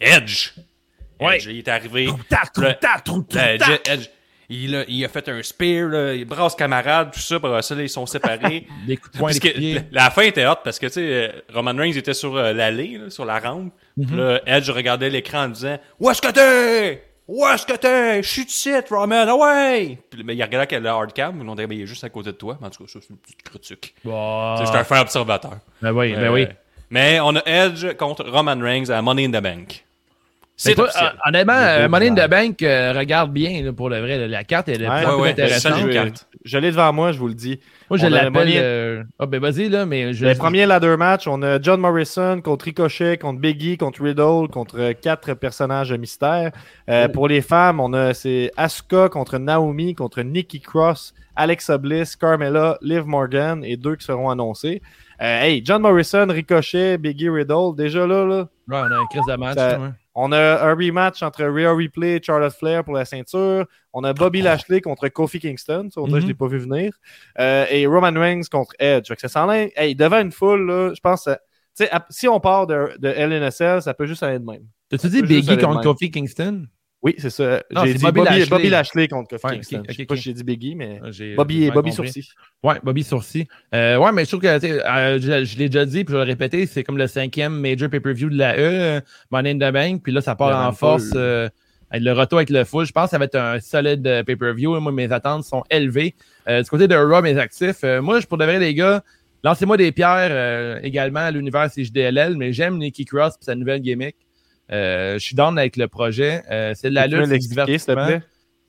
Edge. Ouais. Edge, il est arrivé. Tape, Le- tape, trou, trou, Là, tape. Edge, Edge, il, a, il a fait un spear, là, il brasse camarade, tout ça, pour ça, là, ils sont séparés. Des coups de poing, Parce des que coups de pied. la, la fin était hot parce que tu sais euh, Roman Reigns était sur euh, l'allée, sur la rampe. Puis là, Edge regardait l'écran en disant Où est-ce que t'es? Où est-ce que t'es? Suis ici, Roman, ah ouais Puis mais il regardait le hardcam, ils l'ont dit Ben, il est juste à côté de toi. Mais en tout cas, ça c'est une petite critique. Sais, J'étais un fin observateur. ben oui, ben Euh, oui. Mais on a Edge contre Roman Reigns à Money in the Bank. C'est officiel. euh, honnêtement, euh, Money in the. Bank euh, regarde bien là, pour le vrai. La carte elle est Ouais, intéressante. Je, carte. je l'ai devant moi, je vous le dis. Moi, je l'appelle. Euh, Ah, ben vas-y, là, mais je. Le premier ladder match, on a John Morrison contre Ricochet, contre Biggie, contre Riddle, contre quatre personnages mystères. Euh, Oh. Pour les femmes, on a c'est Asuka contre Naomi, contre Nikki Cross, Alexa Bliss, Carmella, Liv Morgan et deux qui seront annoncés. Euh, hey, John Morrison, Ricochet, Biggie, Riddle, déjà là, là, Ouais, on a un crise de match. Ça-. On a un rematch entre Rhea Ripley et Charlotte Flair pour la ceinture. On a Bobby Lashley contre Kofi Kingston. Ça, on je Mhm. l'ai pas vu venir. Euh, et Roman Reigns contre Edge. Fait que ça s'en hey, devant une foule, là, je pense ap- si on part de, de LNSL, ça peut juste aller de même. T'as-tu dit Biggie contre. Kofi Kingston? Oui, c'est ça. Non, J'ai dit Bobby Bobby, Lashley. Bobby Lashley contre Kofi Ouais, Kingston. j'ai dit Biggie, mais Ah, j'ai- Bobby, Bobby. Sourcil. Ouais, Bobby Sourcil. Euh, ouais, mais je trouve que, euh, je, je l'ai déjà dit, puis je vais le répéter, c'est comme le cinquième major pay-per-view de la E, euh, Money in the Bank, puis là, ça part en force euh, avec le retour avec le full. Je pense que ça va être un solide euh, pay-per-view. Moi, mes attentes sont élevées. Euh, du côté de Raw, mes actifs, euh, moi, je pour de vrai, les gars, Lancez-moi des pierres euh, également à l'univers CJDLL, mais j'aime Nicky Cross et sa nouvelle gimmick. Euh, je suis down avec le projet. Euh, c'est de la lutte, c'est divertissement.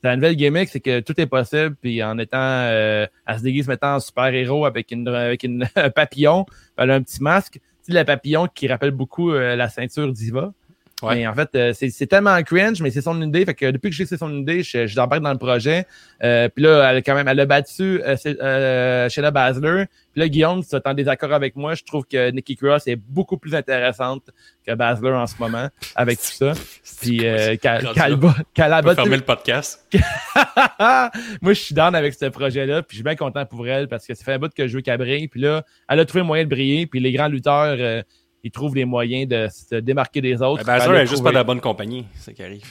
La nouvelle gimmick, c'est que tout est possible, puis en étant, euh, elle se déguise maintenant en super-héros avec une, avec une un papillon, puis elle a un petit masque. Tu sais, le papillon qui rappelle beaucoup euh, la ceinture Diva. Ouais. Mais en fait, euh, c'est tellement cringe, mais c'est son idée. Fait que depuis que que c'est son idée, je, je l'embarque dans le projet. Euh, puis là, elle a quand même, elle a battu euh, c'est- euh, Baszler. Puis là, Guillaume, tu es en désaccord avec moi. Je trouve que Nikki Cross est beaucoup plus intéressante que Baszler en ce moment avec tout ça. Puis euh, qu'elle qu'elle a battu fermer le podcast. moi, je suis down avec ce projet-là, puis je suis bien content pour elle parce que ça fait un bout que je veux qu'elle brille. Puis là, elle a trouvé moyen de briller, puis les grands lutteurs, euh, ils trouvent les moyens de se démarquer des autres. Ben, Baszler Elle l'a est juste pas de la bonne compagnie, c'est ce qui arrive.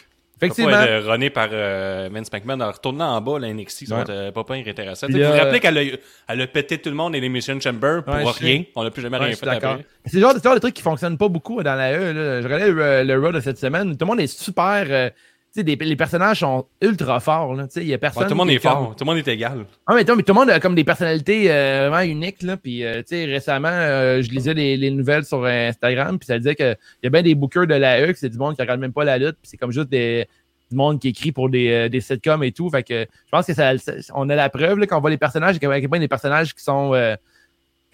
Effectivement. Pas être runné par euh, Vince McMahon en retournant en bas, la NXT, ça va être euh, pas pas intéressant. Vous vous rappelez qu'elle a, elle a pété tout le monde et l'émission Chamber pour Ouais, rien. On n'a plus jamais Ouais, rien fait d'accord. après. C'est le genre, de- genre truc qui fonctionne pas beaucoup dans la E. Là. Je regardais le, le Raw de cette semaine. Tout le monde est super. Euh, tu sais, des- les personnages sont ultra forts. Là. Tu sais, Il y a personne. Ouais, tout le monde est comme- fort, tout le monde est égal. Ah, mais, mais tout le monde a comme des personnalités euh, vraiment uniques. Là. Puis, euh, tu sais, récemment, euh, je lisais les, les nouvelles sur Instagram, puis ça disait qu'il y a bien des bookers de la E, c'est du monde qui regarde même pas la lutte, puis c'est comme juste des, du monde qui écrit pour des, euh, des sitcoms et tout. Fait que je pense que ça, on a la preuve là, qu'on voit les personnages, et qu'il y a des personnages qui sont.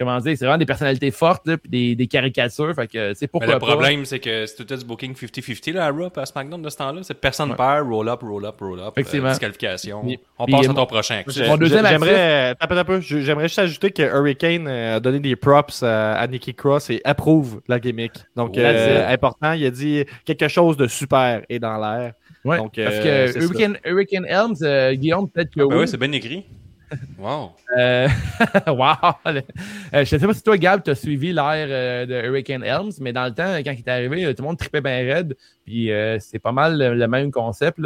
Euh, comment dire, c'est vraiment des personnalités fortes, là, puis des, des caricatures. Fait que, Mais pourquoi le pas. problème, c'est que c'est tout du booking 50-50 là, à Raw, puis à SmackDown de ce temps-là. C'est personne Ouais. perd, roll up, roll up, roll up. Effectivement. euh, disqualification. Puis- On passe euh, à ton prochain. J'aimerais, euh, j'aimerais juste ajouter que Hurricane euh, a donné des props à, à Nikki Cross et approuve la gimmick. Donc, That's euh, important, il a dit quelque chose de super est dans l'air. Ouais, Donc, parce euh, que c'est. Hurricane, Hurricane Helms, euh, Guillaume, peut-être que Ben oui. oui, c'est bien écrit. Wow. Euh, wow! Euh, je ne sais pas si toi, Gab, tu as suivi l'ère euh, de Hurricane Helms, mais dans le temps, quand il est arrivé, tout le monde tripait bien raide. Puis c'est pas mal le, même concept.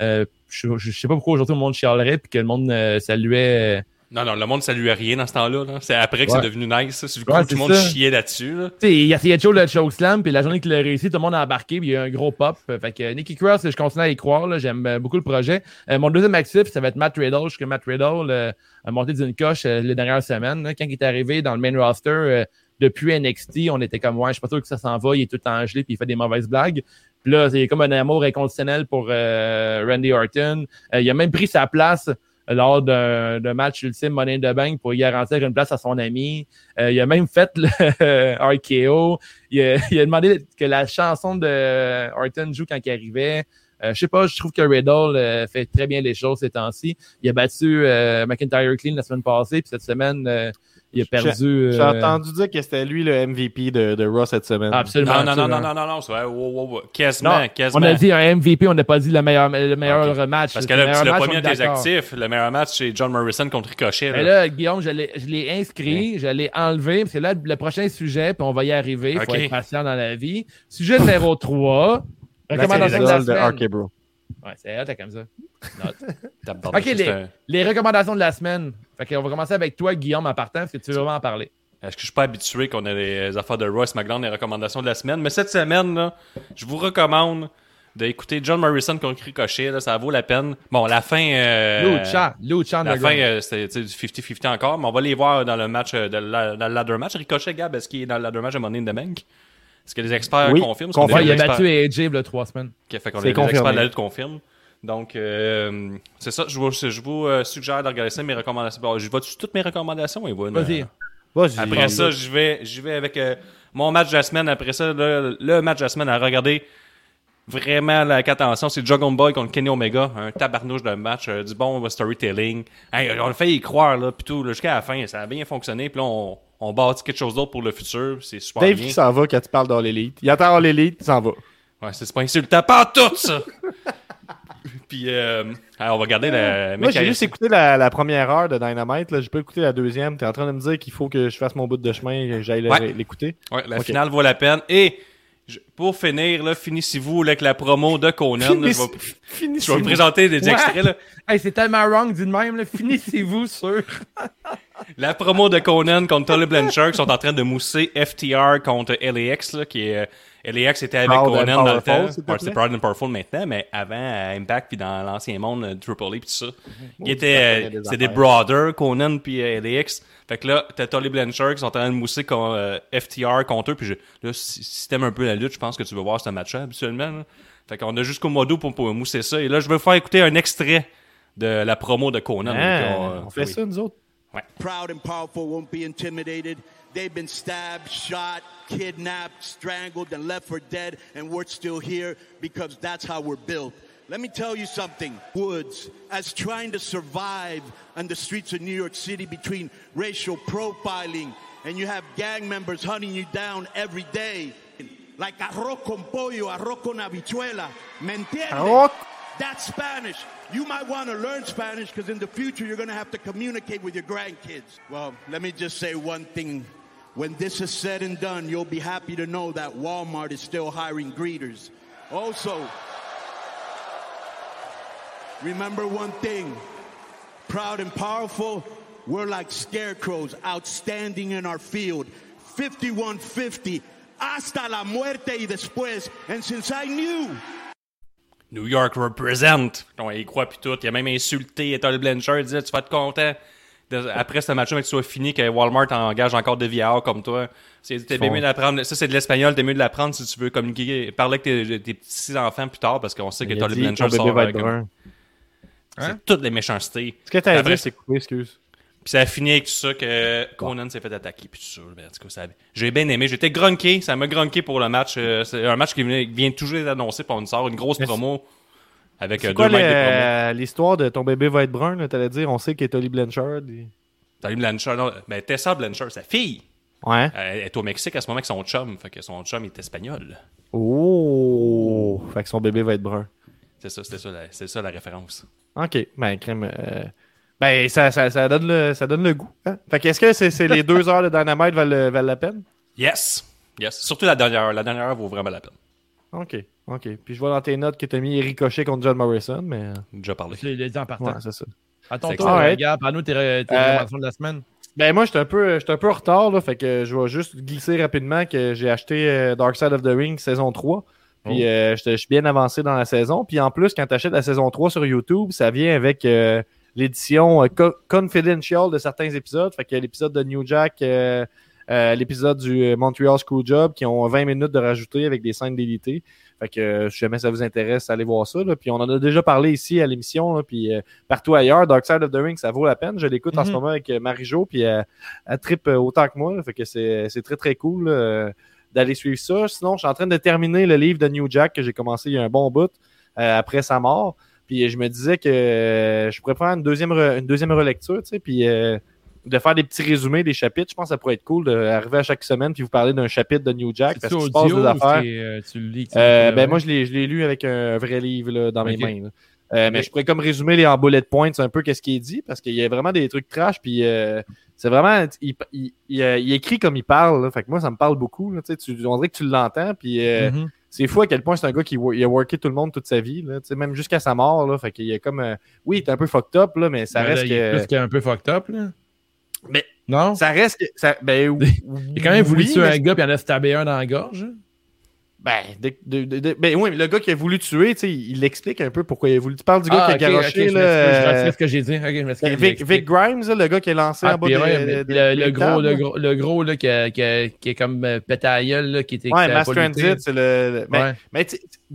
Je, je sais pas pourquoi aujourd'hui le monde chialerait puis que le monde saluait. Non, non, le monde saluait rien dans ce temps-là. là. C'est après que Ouais. c'est devenu nice. ça. C'est du coup Ouais, tout le monde ça. chiait là-dessus. Là. Il essayait de show le chokeslam, puis la journée qu'il a réussi, tout le monde a embarqué, puis il y a eu un gros pop. Fait que euh, Nicky Cross, je continue à y croire, là, j'aime euh, beaucoup le projet. Euh, mon deuxième actif, ça va être Matt Riddle. Je que Matt Riddle euh, a monté d'une coche euh, les dernières semaines. là. Quand il est arrivé dans le main roster euh, depuis NXT, on était comme, ouais, je suis pas sûr que ça s'en va, il est tout temps gelé, puis il fait des mauvaises blagues. Puis là, c'est comme un amour inconditionnel pour euh, Randy Orton. Euh, il a même pris sa place lors d'un match ultime Money in the Bank pour garantir une place à son ami. Euh, il a même fait le RKO. Il a, il a demandé que la chanson de Orton joue quand il arrivait. Euh, je sais pas, je trouve que Riddle euh, fait très bien les choses ces temps-ci. Il a battu euh, McIntyre Clean la semaine passée, puis cette semaine, euh, il a perdu. J'ai euh, entendu dire que c'était lui le MVP de, de Raw cette semaine. Absolument. Non, non, non, non, non, non, non, c'est vrai. Wow, wow, wow. Quasiment, Non, quasiment. On a dit un MVP, on n'a pas dit le meilleur, le meilleur match. Parce que Le là, on mis est à tes actifs. Le meilleur match, c'est John Morrison contre Ricochet. Mais Là. là, Guillaume, je l'ai je l'ai inscrit, je l'ai enlevé, parce que là, le prochain sujet, puis on va y arriver, il faut être patient dans la vie. Sujet numéro 3, La recommandation de la de semaine. RK Bro. Ouais, c'est hot, comme ça. Note. Tape dans Ok, le- les, c'est un- les recommandations de la semaine. Fait qu'on va commencer avec toi, Guillaume, en partant, parce que tu veux vraiment en parler. Est-ce que je suis pas habitué qu'on ait les affaires de Royce McDonald, les recommandations de la semaine? Mais cette semaine, là, je vous recommande d'écouter John Morrison contre Ricochet. Là, ça vaut la peine. Bon, la fin. euh, Lucha, Lucha La fin, euh, sais, du 50-50 encore, mais on va les voir dans le match, euh, de la- dans le ladder match. Ricochet, Gab, est-ce qu'il est dans le ladder match de Money in the Bank? Est-ce que les experts Oui, confirment? Ouais, il a battu AJ il y a trois semaines. Ok, fait qu'on C'est a les experts de la lutte confirment. Donc, euh, c'est ça. Je vous, je vous euh, suggère de regarder ça, mes recommandations. Bon, je vais-tu toutes mes recommandations? Il va une- Vas-y. Vas-y. Après ça, je vais, je vais avec euh, mon match de la semaine. Après ça, le, le match de la semaine à regarder. Vraiment, la attention, c'est Dragon Boy contre Kenny Omega. Un tabarnouche de match, euh, du bon storytelling. Hey, on a fait y croire, là, puis tout, là, jusqu'à la fin. Ça a bien fonctionné. Puis là, on, on bâtit quelque chose d'autre pour le futur. C'est super Dave bien. qui s'en va quand tu parles dans l'élite. Il attend l'élite, il s'en va. Ouais, c'est c'est pas insultant. Pas tout, ça! puis, euh, alors, on va regarder la... Moi, j'ai juste écouté la, la première heure de Dynamite. Là. J'ai pas écouté la deuxième. T'es en train de me dire qu'il faut que je fasse mon bout de chemin et que j'aille Ouais. l'écouter? Ouais, la finale vaut la peine. Et je- pour finir, là, finissez-vous là, avec la promo de Conan. là, je vais, Finissez- je vais vous présenter des Ouais. extraits. Là. Hey, c'est tellement wrong d'une même, là. Finissez-vous sur. La promo de Conan contre Tully Blanchard qui sont en train de mousser FTR contre LAX, là, qui est. euh, LAX était avec Proud Conan dans le temps. c'est. Proud and Powerful maintenant, mais avant à Impact puis dans l'ancien monde, euh, Triple A puis tout ça. Il ça était, connaît euh, des c'est des affaires. brothers, Conan puis LAX. Fait que là, t'as Tully Blanchard qui sont en train de mousser euh, FTR contre eux. Puis je- là, si, t'aimes un peu la lutte, je pense que tu veux voir ce match-là habituellement. là. Fait qu'on a jusqu'au mois d'août pour, pour mousser ça. Et là, je vais vous faire écouter un extrait de la promo de Conan. On, on fait oui. ça, nous autres. Proud and powerful won't be intimidated. They've been stabbed, shot, kidnapped, strangled, and left for dead, and we're still here because that's how we're built. Let me tell you something. Woods, as trying to survive on the streets of New York City between racial profiling and you have gang members hunting you down every day. Like arroz con pollo, arroz con habichuela. ¿Me entiendes? That's Spanish. You might want to learn Spanish because in the future you're going to have to communicate with your grandkids. Well, let me just say one thing. When this is said and done, you'll be happy to know that Walmart is still hiring greeters. Also, remember one thing. Proud and powerful, we're like scarecrows outstanding in our field. 5150, hasta la muerte y después. And since I knew New York represent. On y croit puis tout. Il a même insulté Tully Blanchard. Il disait Tu vas être content de- après ce match-là, que tu sois fini, que Walmart engage encore de VR comme toi. C'est t'es mieux d'apprendre. Ça, c'est de l'espagnol. T'es mieux de l'apprendre si tu veux communiquer, parler avec tes, tes petits-enfants plus tard parce qu'on sait que Blanchard ton bébé sort brun. C'est toutes les méchancetés. Ce que t'as Après- dit, c'est coupé, excuse. Puis ça a fini avec tout ça que Conan s'est fait attaquer puis tout ça. Ben, en tout cas, ça- J'ai bien aimé. J'étais grunké. Ça m'a grunké pour le match. Euh, C'est un match qui vient, toujours d'annoncer pour une sort une grosse promo avec euh, deux quoi mètres de promo. le- l'histoire de ton bébé va être brun? T'allais dire, on sait qu'il est Tolly Blanchard. et- Salut Blanchard. Non, ben, Tessa Blanchard, sa fille. Ouais. Euh, Elle est au Mexique à ce moment avec son chum. Fait que son chum est espagnol. Oh! Fait que son bébé va être brun. C'est ça, c'était ça, la- c'est ça la référence. Ok, ben, crème. euh, Ben, ça, ça, ça, donne le, ça donne le goût. hein? Fait que est-ce que c'est c'est les deux heures de Dynamite valent, valent la peine? Yes! Yes. Surtout la dernière heure. La dernière heure vaut vraiment la peine. Ok, ok. Puis je vois dans tes notes que t'as mis Ricochet contre John Morrison, mais. euh, J'ai déjà parlé. C'est les dit en partant. Ouais, c'est ça. À ton tour, Ouais. Gab, parle-nous tes, tes Euh, recommandations de la semaine. Ben moi, j'étais un peu, j'étais un peu en retard, là, fait que je vais juste glisser rapidement que j'ai acheté euh, Dark Side of the Ring saison 3. Puis Oh. euh, je suis bien avancé dans la saison. Puis en plus, quand tu achètes la saison 3 sur YouTube, ça vient avec euh, l'édition euh, co- confidential de certains épisodes. Fait que l'épisode de New Jack, euh, euh, l'épisode du Montreal Screwjob qui ont 20 minutes de rajouter avec des scènes d'édité. Fait que si jamais ça vous intéresse, allez voir ça. Là. Puis on en a déjà parlé ici à l'émission. Puis euh, partout ailleurs, Dark Side of the Ring, ça vaut la peine. Je l'écoute en ce Mhm. moment avec Marie-Jo. Puis elle euh, autant que moi. là. Fait que c'est très très cool. euh, d'aller suivre ça. Sinon, je suis en train de terminer le livre de New Jack que j'ai commencé il y a un bon bout euh, après sa mort. Puis je me disais que euh, je pourrais prendre une deuxième, re- une deuxième relecture, tu sais, puis euh, de faire des petits résumés des chapitres. Je pense que ça pourrait être cool d'arriver à chaque semaine puis vous parler d'un chapitre de New Jack parce se passe des affaires. euh, tu le lis? Euh, tu- ben moi, je l'ai je l'ai lu avec un vrai livre là, dans mes mains. Euh, Mais je pourrais comme résumer les en bullet points un peu qu'est-ce qu'il dit parce qu'il y a vraiment des trucs trash puis euh, c'est vraiment il, il- il, euh, il écrit comme il parle. là. Fait que moi ça me parle beaucoup. Là, tu sais, tu, on dirait que tu l'entends puis euh, Mhm. C'est fou à quel point c'est un gars qui il a worké tout le monde toute sa vie. Là, tu sais, même jusqu'à sa mort. Là, fait qu'il a comme euh, oui il est un peu fucked up là mais ça Ben là, reste il est que plus qu'un peu fucked up, là. Mais- Non? ça reste ça, ben Il a quand même voulu oui, tuer mais un gars puis il en a stabé un dans la gorge. Ben, de- de- de- ben oui, mais le gars qui a voulu tuer, tu sais, il explique un peu pourquoi il a voulu. Tu parles du gars Ah, qui a ok, ok, garoché, je là. je euh, ce que j'ai dit. Ok, je ben, Vic. Vic Grimes, le gars qui est lancé Ah, en bas de, ouais, le, de le gros, le gros, le gros là, qui, a- qui, a- qui est comme euh, pété à la gueule, là, qui était Ouais, Mass. Transit, c'est le. le- Mais, Ouais. mais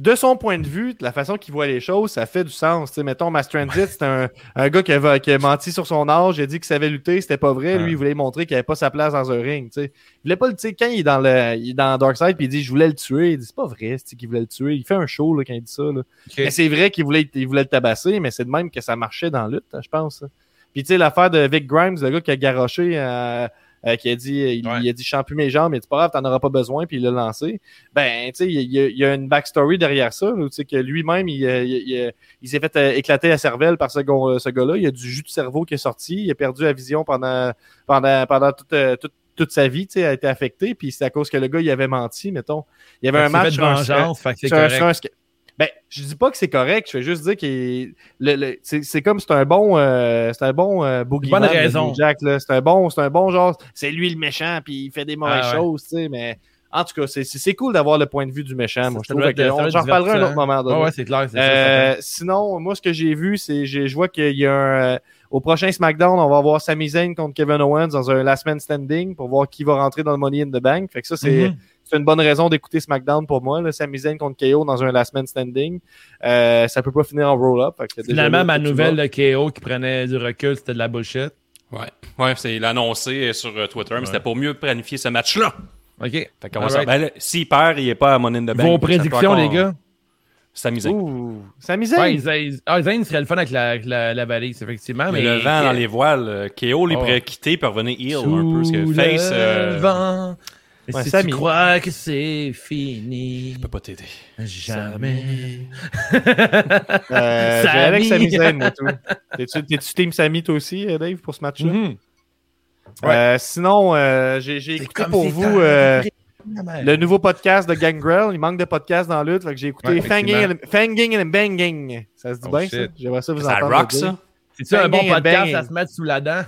de son point de vue, de la façon qu'il voit les choses, ça fait du sens. Tu sais, mettons, Mass Transit, c'est un, un gars qui a, qui a menti sur son âge, il a dit qu'il savait lutter, c'était pas vrai. Lui, Ouais. il voulait montrer qu'il avait pas sa place dans un ring. Tu sais. Il voulait pas le. Tu sais, quand il est dans le, il est dans Darkseid, puis il dit Je voulais le tuer, il dit C'est pas vrai, c'est qu'il voulait le tuer. Il fait un show là, quand il dit ça. Là. Mais c'est vrai qu'il voulait, il voulait le tabasser, mais c'est de même que ça marchait dans la lutte, hein, je pense. Puis tu sais, l'affaire de Vic Grimes, le gars qui a garoché, euh, euh, qui a dit, il, Ouais. il a dit, je sens plus mes jambes, mais c'est pas grave, t'en auras pas besoin, puis il l'a lancé. Ben, tu sais, il, y a- il y a une backstory derrière ça, tu sais, que lui-même, il, euh, il- s'est fait euh, éclater la cervelle par ce, ce gars-là. Il y a du jus de cerveau qui est sorti, il a perdu la vision pendant, pendant, pendant toute, euh, toute, toute sa vie, tu sais, a été affecté, puis c'est à cause que le gars, il avait menti, mettons. Il y avait un match sur un- sur un- Ben, je dis pas que c'est correct, je vais juste dire que le, le, c'est comme c'est un bon euh, c'est un bon euh, Bonne raison. Jack là, c'est un bon c'est un bon genre, c'est lui le méchant puis il fait des mauvaises Ah ouais. choses, tu sais, mais en tout cas, c'est- cool d'avoir le point de vue du méchant, moi je trouve que j'en reparlerai un autre moment donné. Ouais, ouais, c'est clair. Euh, sinon, moi, ce que j'ai vu, c'est j'ai- je vois qu'il y a un. euh, au prochain SmackDown, on va voir Sami Zayn contre Kevin Owens dans un Last Man Standing pour voir qui va rentrer dans le Money in the Bank. Fait que ça, ça. c'est Mhm. C'est une bonne raison d'écouter SmackDown pour moi. Là, Sami Zayn contre KO dans un Last Man Standing. Euh, ça peut pas finir en roll-up. Finalement, là, ma nouvelle de KO qui prenait du recul, c'était de la bullshit. Ouais, ouais c'est il l'a annoncé sur euh, Twitter, mais c'était pour mieux planifier ce match-là. OK. Fait qu'on. Ben, S'il perd, il est pas à Money in the Bank. Vos prédictions, les gars? Sami Zayn. Ouais, Zayn ah, Zayn serait le fun avec la, la, la valise, effectivement. Mais Mais le vent dans les voiles, KO, lui, Oh. pourrait quitter pour revenir Sous un peu. Parce que Face, le euh, vent. Et Ouais, si Samy. tu crois que c'est fini, je peux pas t'aider. jamais. Euh, avec Sami Zayn, moi, tout. T'es-tu t'es-tu Team Sami, toi aussi, euh, Dave, pour ce match-là? Mhm. Euh, sinon, euh, j'ai j'ai C'est écouté pour si vous euh, le nouveau podcast de Gangrel. Il manque de podcasts dans la lutte. J'ai écouté Ouais, Fanging, and, Fanging and Banging. Ça se dit Oh, bien, ça? J'aimerais ça vous Ça entendre. rock, ça? C'est-tu un bon podcast à se mettre sous la dent?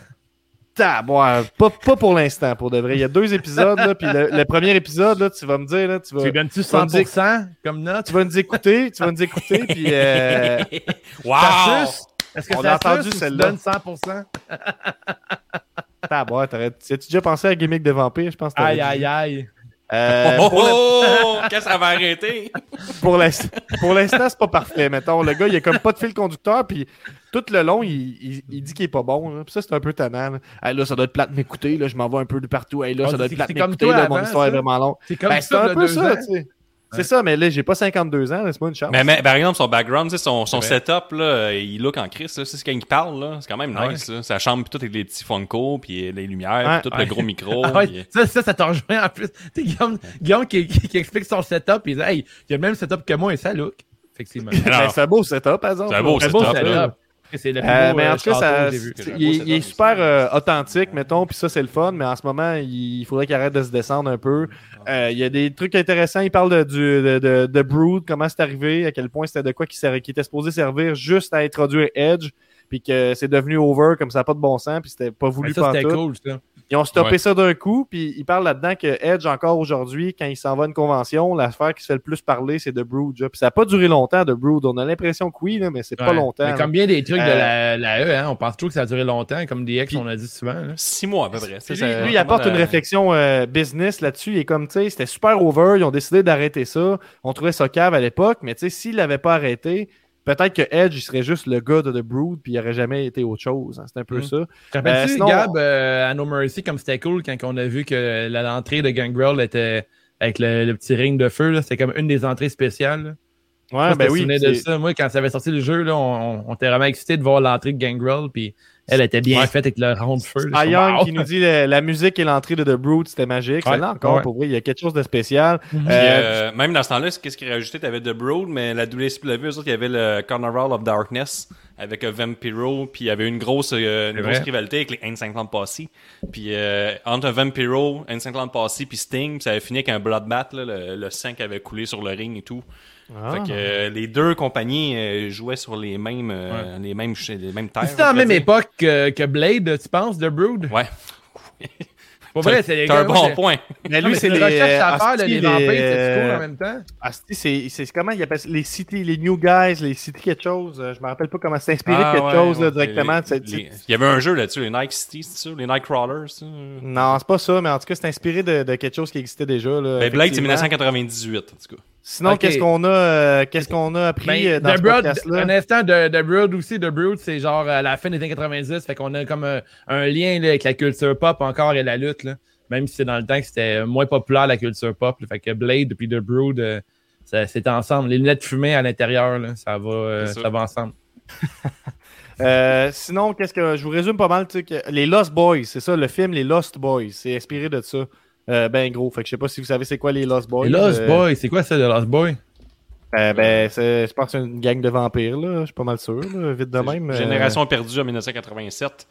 Tabouin, pas, pas pour l'instant, pour de vrai. Il y a deux épisodes, là, puis le, le premier épisode, là, tu vas me dire, là, tu vas, Tu donnes-tu vas me dire- 100% comme note? tu vas nous écouter, tu vas nous écouter, puis euh, Wow! Est-ce que On a entendu celle-là. donnes 100%? tabouin, t'aurais- as-tu déjà pensé à gimmick de vampire? Je pense que Aïe, aïe, aïe. Euh, Oh, qu'est-ce que ça va arrêter? pour l'instant, pour l'instant, c'est pas parfait. Mettons, le gars, il a comme pas de fil conducteur, puis tout le long, il, il- il dit qu'il est pas bon. là. Puis ça, c'est un peu tannant. Là. Hey, là, ça doit être plate de m'écouter. Là, je m'en vais un peu de partout. Hey, là, Ah, ça doit être plate m'écouter. toi là, Mon avant, histoire est vraiment longue. C'est comme Ben, c'est ça, un peu ça, tu sais. C'est ça, mais là, j'ai pas 52 ans. Laisse-moi une chance. Mais, mais par exemple, son background, tu sais, son, son C'est setup, là, il look en Christ, là. C'est quand il parle, là. C'est quand même Ah nice, là. Sa chambre, puis tout avec les petits Funko, puis les lumières, Ouais. puis tout Ouais. le gros micro. Ah ouais, puis- ça, ça, ça t'en rejoint en plus. Tu sais, Guillaume, Guillaume qui, qui, qui explique son setup, il dit Hey, il a le même setup que moi et ça look. Effectivement. Non. c'est un beau setup, par exemple. C'est un beau C'est beau setup, là. setup. C'est le plus Euh, beau, mais euh, en tout cas, ça, que vu. il, beau est- il super euh, authentique, mettons, puis ça, c'est le fun, mais en ce moment, il, faudrait qu'il arrête de se descendre un peu. Euh, il y a des trucs intéressants. Il parle de, du, de, de, de Brood, comment c'est arrivé, à quel point c'était de quoi qui, était supposé servir juste à introduire Edge, puis que c'est devenu over comme ça n'a pas de bon sens, puis c'était pas Mais voulu ça, par c'était tout. cool, ça. Ils ont stoppé Ouais. ça d'un coup, puis il parle là-dedans que Edge, encore aujourd'hui, quand il s'en va à une convention, l'affaire qui se fait le plus parler, c'est de Brood. là. Puis ça n'a pas duré longtemps, de Brood. On a l'impression que oui, là, mais c'est pas longtemps. Mais comme bien des trucs de Euh, la, la E, hein, on pense toujours que ça a duré longtemps, comme DX, Puis- on a dit souvent. là. Six mois, à peu près. Lui, ça- lui, il apporte une euh, réflexion euh, business là-dessus. Il est comme, tu sais, c'était super over. Ils ont décidé d'arrêter ça. On trouvait ça cave à l'époque, mais tu sais, s'il l'avait pas arrêté, peut-être que Edge, il serait juste le gars de The Brood, puis il aurait jamais été autre chose. hein. C'est un peu Mm. ça. Te rappelles-tu, Euh, sinon- Gab, euh, à No Mercy, comme c'était cool quand on a vu que l'entrée de Gangrel était avec le, le petit ring de feu, là, c'était comme une des entrées spéciales. là. Ouais, ben oui. de ça. Moi, quand ça avait sorti le jeu, là, on, on, on était vraiment excités de voir l'entrée de Gangrel, puis elle était bien Ouais. faite avec le rond de feu. là. Ah, Young qui nous dit la, la musique et l'entrée de The Brood, c'était magique. Ouais, Celle-là encore, ouais. pour vrai, il y a quelque chose de spécial. Euh, euh, même dans ce temps-là, qu'est-ce qui rajouté? T'avais The Brood, mais la WCW, eux autres, il y avait le Carnival of Darkness avec euh, Vampiro, puis il y avait une grosse, euh, une grosse rivalité avec les N50 Posse. Puis euh, entre Vampiro, N50 Posse, puis Sting, puis ça avait fini avec un bloodbath, là, le, le sang qui avait coulé sur le ring et tout. Ah. Fait que euh, les deux compagnies euh, jouaient sur les mêmes, euh, les mêmes, les mêmes terres. C'était en on pourrait même dire. époque que, que Blade, tu penses, de Brood? Ouais. Pour vrai, c'est un bon point. Mais lui, mais c'est les. une recherche à faire, les vampires, c'est euh, cool en même temps. Asti, c'est c'est comment il appelle ça? Les cités, les new guys, les cités quelque chose. Je me rappelle pas comment c'est inspiré Ah, de quelque ouais, chose là, directement. Les- c'est- les- Il y avait un jeu là-dessus, les Nike City, c'est ça? Les Nike Crawlers? Non, c'est pas ça, mais en tout cas, c'est inspiré de, de quelque chose qui existait déjà. Là, Ben, Blade, c'est effectivement. 1998, en tout cas. Sinon, qu'est-ce qu'on a, euh, qu'est-ce qu'on a appris Ben, euh, dans The ce Brood, podcast-là? un instant de, de Brood aussi, The Brood, c'est genre à la fin des années 90, fait qu'on a comme un, un lien là, avec la culture pop encore et la lutte, là. même si c'est dans le temps que c'était moins populaire la culture pop. là. fait que Blade puis The Brood, euh, ça- c'est ensemble. Les lunettes fumées à l'intérieur, là, ça va, euh, ça. va ensemble. Euh, sinon, qu'est-ce que je vous résume pas mal, tu sais, que les Lost Boys, c'est ça, le film Les Lost Boys, c'est inspiré de ça. Euh, ben gros, fait que je sais pas si vous savez c'est quoi les Lost Boys. Les Lost euh, Boys, c'est quoi ça, de Lost Boy? euh, ben, c'est- je pense que c'est une gang de vampires là, je suis pas mal sûr, là, vite de même. euh, Génération perdue en 1987.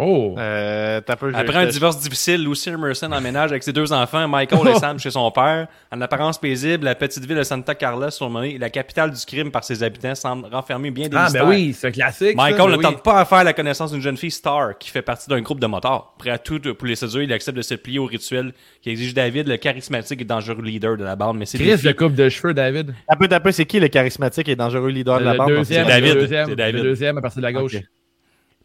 Oh! Euh, peu, Après un divorce difficile, Lucy Emerson emménage avec ses deux enfants, Michael et Sam chez son père. En apparence paisible, la petite ville de Santa Carla, surnommée la capitale du crime par ses habitants, semble renfermer bien des Ah, mystères. ben oui, c'est un classique. Michael ben ne oui. tente pas à faire la connaissance d'une jeune fille star qui fait partie d'un groupe de motards. Prêt à tout pour les séduire, il accepte de se plier au rituel qui exige David, le charismatique et dangereux leader de la bande. Mais c'est Chris filles- coupe de cheveux, David. Un peu, un peu, c'est qui le charismatique et dangereux leader de la le bande? deuxième, C'est David, Le deuxième, c'est David. Le deuxième à partir de la gauche.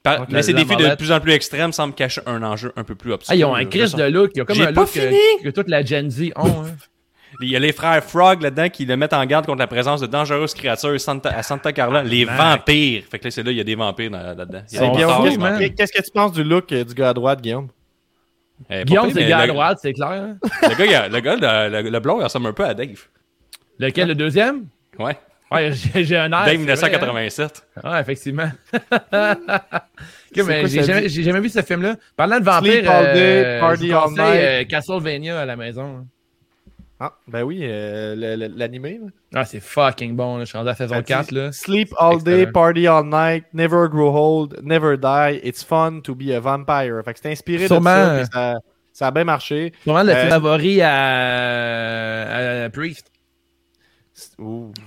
Par- Donc, mais c'est des filles de plus en plus extrêmes semblent cacher un enjeu un peu plus obscur. Ah, ils ont un Chris de look. Ils ont comme J'ai un pas look fini! que, que toute la Gen Z ont. hein. Il y a les frères Frog là-dedans qui le mettent en garde contre la présence de dangereuses créatures Santa- à Santa Carla, les vampires. Fait que là, c'est là, il y a des vampires dans- là-dedans. Vampires. qu'est- Qu'est-ce que tu penses du look euh, du gars à droite, Guillaume? Eh, Guillaume, c'est le gars à droite, c'est clair. hein. Le gars, il a- le, gars le, le, le blond, il ressemble un peu à Dave. Lequel, le deuxième? Ouais. Ouais, j'ai j'ai un air. Dave c'est vrai, 1987. hein. Ouais, effectivement. Ok, mais quoi j'ai jamais, dit? j'ai jamais vu ce film-là. Parlant de vampires, Sleep all day, euh, party all night. euh, Castlevania à la maison. hein. Ah, ben oui, euh, le- le- l'animé. là. Ah, c'est fucking bon. Là. Je suis rendu à la saison Ça dit, 4. Là. Sleep all day, party all night, never grow old, never die. It's fun to be a vampire. Fait que c'est inspiré Sûrement, de ça, ça. Ça a bien marché. C'est vraiment le Euh, film favori à, à Priest.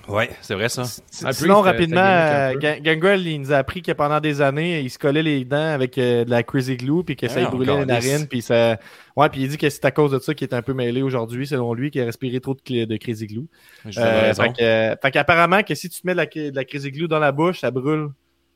Ouais, c'est vrai ça. Ah, Sinon, rapidement, euh, Ga- Gangrel, il nous a appris que pendant des années, il se collait les dents avec euh, de la Crazy Glue, puis que ça Ah, brûlait les narines, puis ça... Ouais, puis il dit que c'est à cause de ça qu'il est un peu mêlé aujourd'hui, selon lui, qu'il a respiré trop de, de Crazy Glue. Euh, fait que, euh, fait qu'apparemment, que si tu te mets de la, de la Crazy Glue dans la bouche, ça brûle.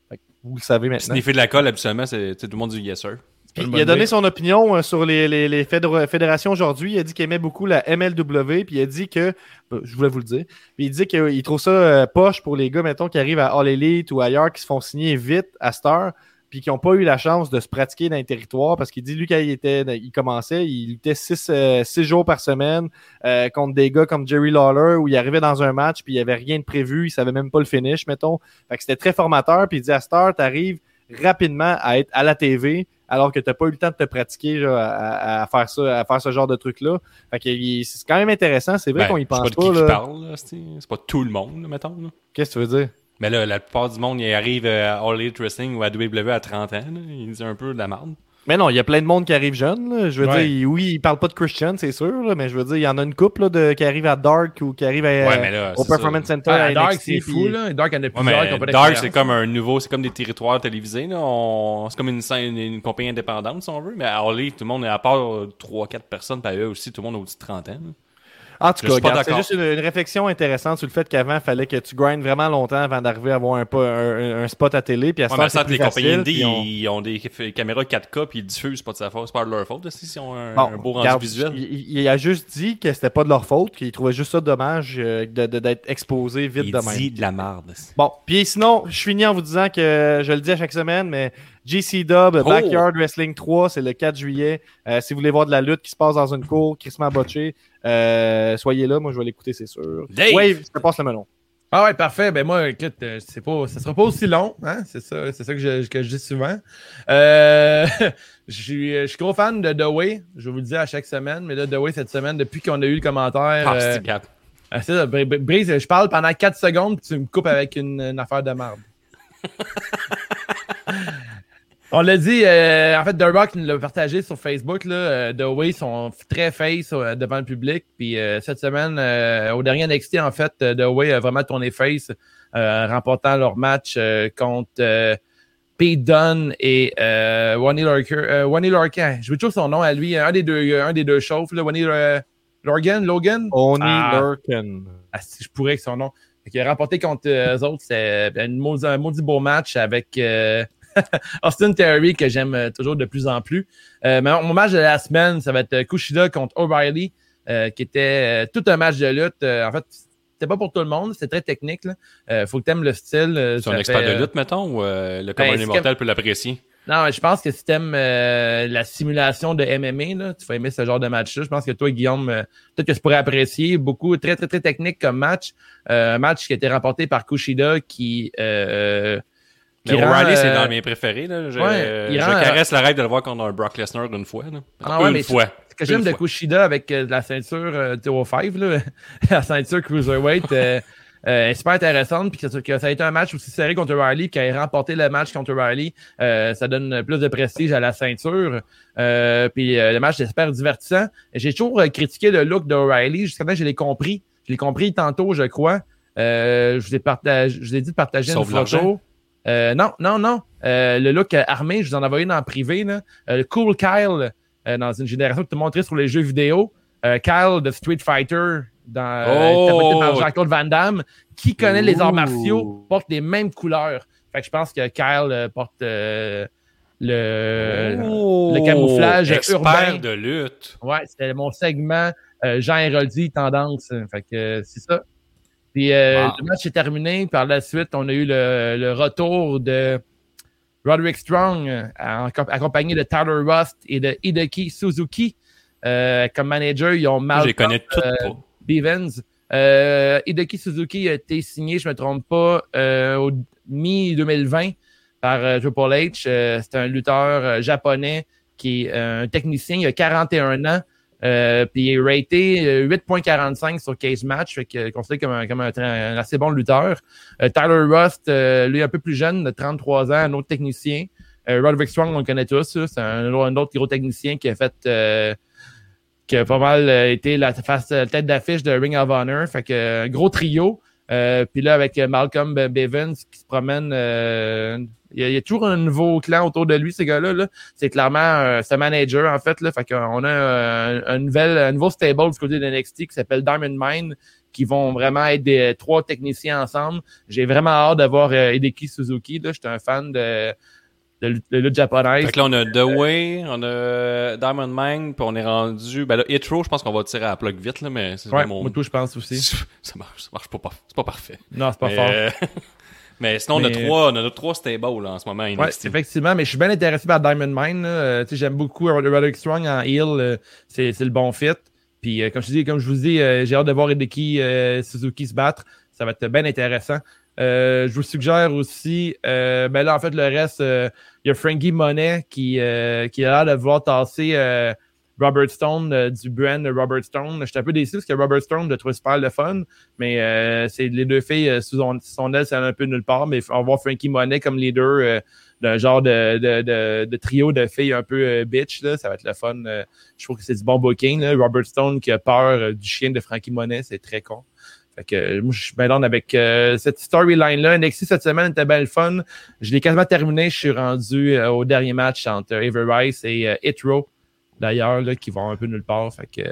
Fait que vous le savez maintenant. Sniffer de la colle, habituellement, c'est tout le monde dit yes sir. Puis il a donné son opinion euh, sur les, les, les fédéra- fédérations aujourd'hui. Il a dit qu'il aimait beaucoup la MLW, puis il a dit que, euh, je voulais vous le dire, puis il dit qu'il trouve ça euh, poche pour les gars, mettons, qui arrivent à All Elite ou ailleurs, qui se font signer vite à Star, puis qui n'ont pas eu la chance de se pratiquer dans les territoires, parce qu'il dit, lui, quand il, était, il commençait, il luttait six, euh, six jours par semaine euh, contre des gars comme Jerry Lawler, où il arrivait dans un match, puis il n'y avait rien de prévu, il savait même pas le finish, mettons. Fait que c'était très formateur, puis il dit, à Star, tu arrives rapidement à être à la TV, alors que tu n'as pas eu le temps de te pratiquer genre, à, faire ça, à faire ce genre de truc-là. Fait que il- c'est quand même intéressant. C'est vrai Ben, qu'on y pense pas. là, c'est pas tout le monde, mettons. Qu'est-ce que tu veux dire? Mais là, la plupart du monde, ils arrivent euh, à All Elite Wrestling ou à WWE à 30 ans. là. Ils disent un peu de la merde. Mais non, il y a plein de monde qui arrive jeune. là. Je veux Ouais. dire, il- oui, il parle pas de Christian, c'est sûr, là, mais je veux dire, il y en a une couple là, de, qui arrive à Dark ou qui arrive à, Ouais, là, au ça. Performance Center. Ah, à Dark, c'est fou. puis- Là. Dark en a Ouais, plusieurs qui mais ont pas Dark, c'est comme un nouveau, c'est comme des territoires télévisés. là. On- C'est comme une, scène- une, compagnie indépendante, si on veut. Mais à Elite, tout le monde est à part 3-4 personnes, puis eux aussi, tout le monde a au-dessus de 30 ans. Là. En tout Je cas, c'est juste une, une réflexion intéressante sur le fait qu'avant, il fallait que tu grindes vraiment longtemps avant d'arriver à avoir un, pas- un, un spot à télé. Puis à Ouais, ça, les compagnies indie, on- ils ont des caméras 4K, puis ils diffusent, c'est pas de sa faute, c'est pas de leur faute, si ils ont un, Bon, un beau rendu regarde, visuel. Il, a juste dit que c'était pas de leur faute, qu'il trouvait juste ça dommage euh, d'être exposé vite Il de même. dit de la merde. Bon, puis sinon, je finis en vous disant que je le dis à chaque semaine, mais GC Dub Oh! Backyard Wrestling 3, c'est le 4 juillet. Euh, si vous voulez voir de la lutte qui se passe dans une cour, Chris botché, euh, soyez là, moi je vais l'écouter, c'est sûr. Dave! Wave, je te passe le melon. Ah ouais, parfait. Ben moi, écoute, euh, c'est pas, ça sera pas aussi long, hein? C'est ça, c'est ça que je, que je dis souvent. Euh, je suis, je suis gros fan de The Way. Je vous le dis à chaque semaine, mais là, The Way cette semaine, depuis qu'on a eu le commentaire, Ah, euh, c'est ah, c'est ça, Br- Br- Brise, je parle pendant 4 secondes, puis tu me coupes avec une, une affaire de merde. On l'a dit, euh, en fait, The Rock nous l'a partagé sur Facebook. Là, euh, The Way sont très face euh, devant le public. Puis euh, cette semaine, euh, au dernier NXT, en fait, The Way a vraiment tourné face, euh, remportant leur match euh, contre euh, Pete Dunne et euh, Wani. Euh, Wani Lorcan. Je veux toujours son nom à lui. Un des deux, un des deux chauves, là, Wani Lorgan, Logan? Oni Ah. Lurken. Ah, si je pourrais que son nom. Qu'il a remporté contre eux autres. C'est un maudit, un maudit beau match avec euh, Austin Theory que j'aime euh, toujours de plus en plus. Euh, mais mon match de la semaine, ça va être euh, Kushida contre O'Reilly, euh, qui était euh, tout un match de lutte. Euh, en fait, c'était pas pour tout le monde, c'était très technique. Là. Euh, faut que t'aimes le style. C'est un expert fait, de lutte, mettons, ou euh, le commun c'est immortel peut l'apprécier? non, mais je pense que si t'aimes euh, la simulation de MMA, là, tu vas aimer ce genre de match-là. Je pense que toi, Guillaume, euh, peut-être que tu pourrais apprécier beaucoup, très, très, très technique comme match. Euh, un match qui a été remporté par Kushida qui... Euh, Mais O'Reilly, c'est euh, dans mes préférés. Là. Je, ouais, je rend- caresse la règle de le voir contre un Brock Lesnar d'une fois. Là. Ah ouais, une mais fois. Ce que j'aime de. Kushida avec euh, la ceinture euh, 5 là, la ceinture Cruiserweight, euh, euh, super intéressante, puis que, que, ça a été un match aussi serré contre Riley, qui a remporté le match contre Riley. Euh, ça donne plus de prestige à la ceinture. Euh, puis le match est super divertissant. J'ai toujours critiqué le look de Riley, jusqu'à maintenant je l'ai compris. Je l'ai compris tantôt, je crois. je vous ai je vous ai dit de partager une photo. Non, non, non. le look armé, je vous en ai envoyé dans le privé. Là. le Cool Kyle, dans une génération que tu montré sur les jeux vidéo. Kyle de Street Fighter, dans oh! par Jean-Claude Van Damme, qui connaît les arts martiaux, porte les mêmes couleurs. Fait que je pense que Kyle euh, porte euh, le, le camouflage expert urbain. de lutte. Ouais, c'était mon segment euh, Jean Héroldi tendance. Fait que c'est ça. Puis le match est terminé. Par la suite, on a eu le, le retour de Roderick Strong, accompagné de Tyler Rust et de Hideki Suzuki. comme manager, ils ont mal. Je les connais toutes. Bivens. Euh, Hideki Suzuki a été signé, je ne me trompe pas, euh, au mi-2020 par euh, Triple H. Euh, c'est un lutteur euh, japonais qui est un technicien, il a 41 ans. Puis il est raté 8.45 sur Case Match, fait que considéré comme, un, comme un, assez bon lutteur. Tyler Rust, lui un peu plus jeune, de 33 ans, un autre technicien. Roderick Strong, on le connaît tous, c'est un, un, autre gros technicien qui a fait qui a pas mal euh, été la face, tête d'affiche de Ring of Honor. Fait que un gros trio. Euh, puis là, avec Malcolm Bevins qui se promène, euh, il, y a, toujours un nouveau clan autour de lui, ces gars-là. -là, c'est clairement euh, ce manager, en fait. Là, fait qu'on a un, un, nouvel, un nouveau stable du côté de NXT qui s'appelle Diamond Mine, qui vont vraiment être des trois techniciens ensemble. J'ai vraiment hâte d'avoir Hideki Suzuki. Là. J'étais un fan de, de, de lutte japonaise. Fait que là, on a The Way, on a Diamond Mine, puis on est rendu... Ben là, Hitro, je pense qu'on va tirer à la plug vite, là, mais c'est ouais, mon... je pense aussi. ça marche, ça marche pas, c'est pas parfait. Non, c'est pas mais, fort. Euh... mais sinon, on a trois, on a trois stables, là, en ce moment, Ouais, effectivement, mais je suis bien intéressé par Diamond Mine, euh, j'aime beaucoup Roderick Strong en heel, euh, c'est le bon fit. Puis, euh, comme je dis, comme je vous dis, j'ai hâte de voir Hideki Suzuki se battre. Ça va être bien intéressant. Euh, je vous suggère aussi, euh, ben là, en fait, le reste, euh, il y a Frankie Monet qui, euh, qui a l'air de vouloir tasser Robert Stone du brand Robert Stone. J'étais un peu déçu parce que Robert Stone, je trouve super le fun, mais c'est les deux filles sous son, son aile, c'est un peu nulle part, mais on va voir Frankie Monet comme leader d'un genre de, trio de filles un peu bitch. Là. Ça va être le fun. je trouve que c'est du bon booking. Robert Stone qui a peur du chien de Frankie Monet, c'est très con. Fait que moi, je suis bien avec euh, cette storyline-là. NXT cette semaine était bien le fun. Je l'ai quasiment terminé. Je suis rendu euh, au dernier match entre Avery Rice et euh, Itro, d'ailleurs, qui vont un peu nulle part. Fait que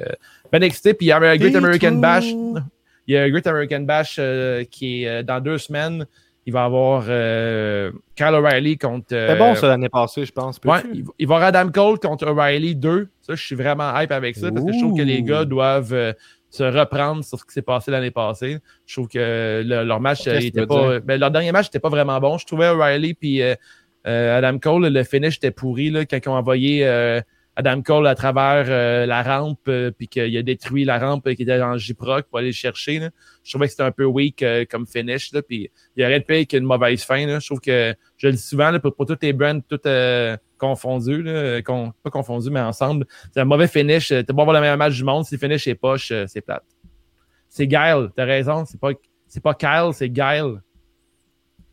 ben NXT, puis il y a un Great American Bash. Il y a un Great American Bash qui est dans deux semaines. Il va avoir Kyle O'Reilly contre. C'est bon ça l'année passée, je pense. Ouais, il, va y avoir Adam Cole contre O'Reilly 2. Ça, je suis vraiment hype avec ça parce que je trouve que les gars doivent se reprendre sur ce qui s'est passé l'année passée. Je trouve que leur match était pas. Ben, leur dernier match n'était pas vraiment bon. Je trouvais O'Reilly puis euh, euh, Adam Cole, le finish était pourri là, quand ils ont envoyé euh, Adam Cole à travers la rampe puis qu'il a détruit la rampe qui était dans J-Proc pour aller le chercher. Là. Je trouvais que c'était un peu weak comme finish. Là, puis il aurait pu qu'une mauvaise fin. Là. Je trouve que je le dis souvent là, pour, pour tous les brands, tout confondus, là, pas confondus, mais ensemble. C'est un mauvais finish. T'as beau avoir le meilleur match du monde, si le finish est poche, euh, c'est plate. C'est Guile, t'as raison, c'est pas, c'est pas Kyle, c'est Guile.